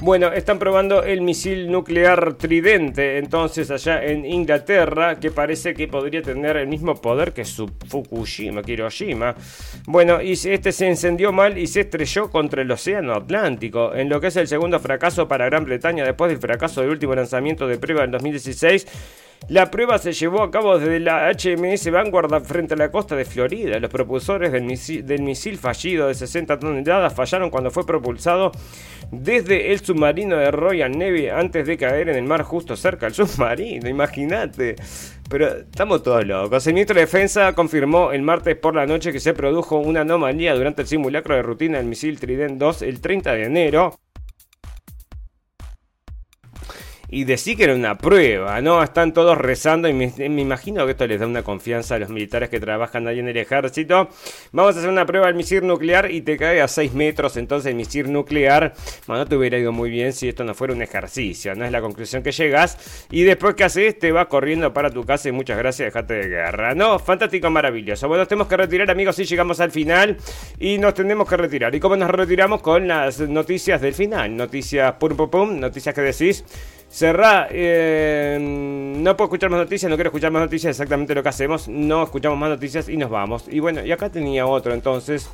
G: Bueno, están probando el misil nuclear tridente, entonces allá en Inglaterra, que parece que podría tener el mismo poder que su Fukushima, Hiroshima. Bueno, y este se encendió mal y se estrelló contra el Océano Atlántico, en lo que es el segundo fracaso para Gran Bretaña después del fracaso del último lanzamiento de prueba en 2016 la prueba se llevó a cabo desde la HMS Vanguard frente a la costa de Florida. Los propulsores del misil, fallido de 60 toneladas fallaron cuando fue propulsado desde el submarino de Royal Navy antes de caer en el mar justo cerca del submarino. Imagínate. Pero estamos todos locos. El ministro de Defensa confirmó el martes por la noche que se produjo una anomalía durante el simulacro de rutina del misil Trident 2 el 30 de enero y decir que era una prueba, ¿no? Están todos rezando y me, imagino que esto les da una confianza a los militares que trabajan ahí en el ejército. Vamos a hacer una prueba del misil nuclear y te cae a 6 metros, entonces el misil nuclear, bueno, no te hubiera ido muy bien si esto no fuera un ejercicio, ¿no? Es la conclusión que llegas y después que haces te vas corriendo para tu casa y muchas gracias, dejate de guerra, ¿no? Fantástico, maravilloso. Bueno, nos tenemos que retirar, amigos, si llegamos al final y nos tenemos que retirar. ¿Y cómo nos retiramos? Con las noticias del final, noticias pum pum pum, noticias que decís. Cerrá, eh, no puedo escuchar más noticias, no quiero escuchar más noticias, exactamente lo que hacemos, no escuchamos más noticias y nos vamos. Y bueno, y acá tenía otro entonces,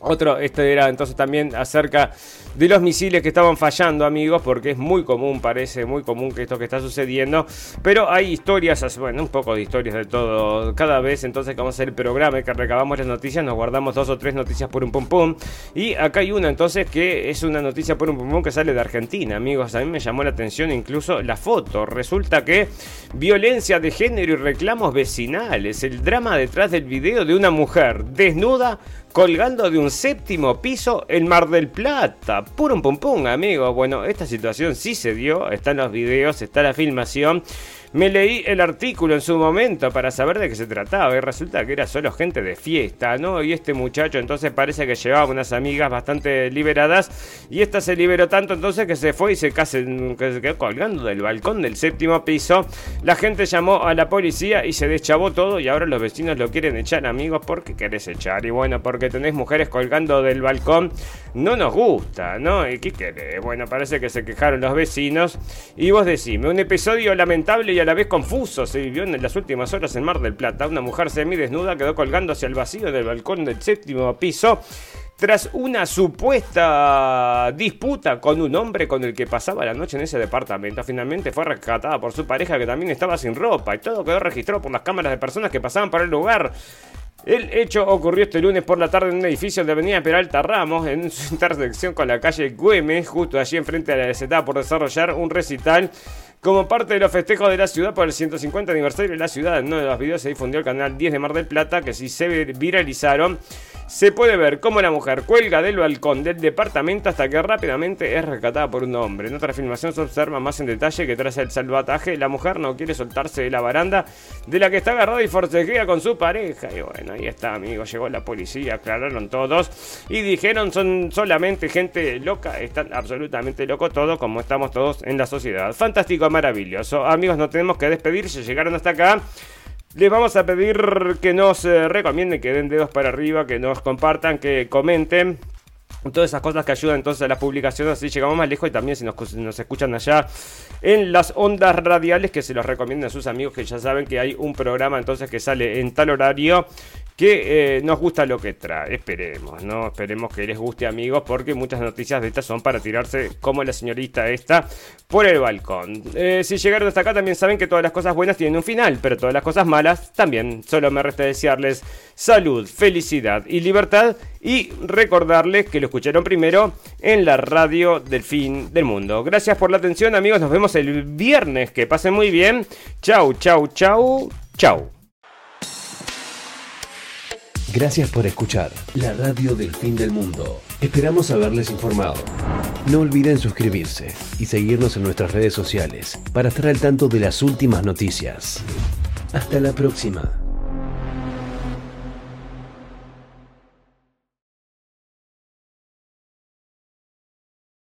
G: otro, este era entonces también acerca de los misiles que estaban fallando, amigos, porque es muy común, parece muy común que esto que está sucediendo. Pero hay historias, bueno, un poco de historias de todo. Cada vez entonces que vamos a hacer el programa que recabamos las noticias, nos guardamos dos o tres noticias por un pum pum. Y acá hay una entonces que es una noticia por un pum pum que sale de Argentina, amigos. A mí me llamó la atención incluso la foto. Resulta que violencia de género y reclamos vecinales. El drama detrás del video de una mujer desnuda colgando de un séptimo piso en Mar del Plata. Puro pum pum, amigo. Bueno, esta situación sí se dio, están los videos, está la filmación. Me leí el artículo en su momento para saber de qué se trataba y resulta que era solo gente de fiesta, ¿no? Y este muchacho entonces parece que llevaba unas amigas bastante liberadas y esta se liberó tanto entonces que se fue y se, casi, se quedó colgando del balcón del séptimo piso. La gente llamó a la policía y se deschavó todo y ahora los vecinos lo quieren echar, amigos, ¿por qué querés echar? Y bueno, porque tenés mujeres colgando del balcón, no nos gusta, ¿no? ¿Y qué querés? Bueno, parece que se quejaron los vecinos y vos decime, un episodio lamentable y a la vez confuso se vivió en las últimas horas en Mar del Plata. Una mujer semidesnuda quedó colgando hacia el vacío del balcón del séptimo piso tras una supuesta disputa con un hombre con el que pasaba la noche en ese departamento. Finalmente fue rescatada por su pareja que también estaba sin ropa y todo quedó registrado por las cámaras de personas que pasaban por el lugar. El hecho ocurrió este lunes por la tarde en un edificio de Avenida Peralta Ramos, en su intersección con la calle Güemes, justo allí enfrente de la se por desarrollar un recital como parte de los festejos de la ciudad por el 150 aniversario de la ciudad. En uno de los videos se difundió el canal 10 de Mar del Plata, que si se viralizaron, se puede ver cómo la mujer cuelga del balcón del departamento hasta que rápidamente es rescatada por un hombre. En otra filmación se observa más en detalle que tras el salvataje la mujer no quiere soltarse de la baranda de la que está agarrada y forcejea con su pareja. Y bueno, ahí está, amigos. Llegó la policía, aclararon todos y dijeron son solamente gente loca. Están absolutamente locos todos como estamos todos en la sociedad. Fantástico, maravilloso. Amigos, nos tenemos que despedir. Si llegaron hasta acá. Les vamos a pedir que nos eh, recomienden, que den dedos para arriba, que nos compartan, que comenten. Todas esas cosas que ayudan entonces a la publicación, así llegamos más lejos y también si nos, nos, escuchan allá en las ondas radiales, que se los recomienden a sus amigos que ya saben que hay un programa entonces que sale en tal horario que eh, nos gusta lo que trae. Esperemos, ¿no? Esperemos que les guste, amigos, porque muchas noticias de estas son para tirarse como la señorita esta por el balcón. Eh, si llegaron hasta acá, también saben que todas las cosas buenas tienen un final, pero todas las cosas malas también. Solo me resta desearles salud, felicidad y libertad y recordarles que lo escucharon primero en la radio del fin del mundo. Gracias por la atención, amigos. Nos vemos el viernes. Que pasen muy bien. Chau, chau, chau, chau.
H: Gracias por escuchar la radio del fin del mundo. Esperamos haberles informado. No olviden suscribirse y seguirnos en nuestras redes sociales para estar al tanto de las últimas noticias. Hasta la próxima.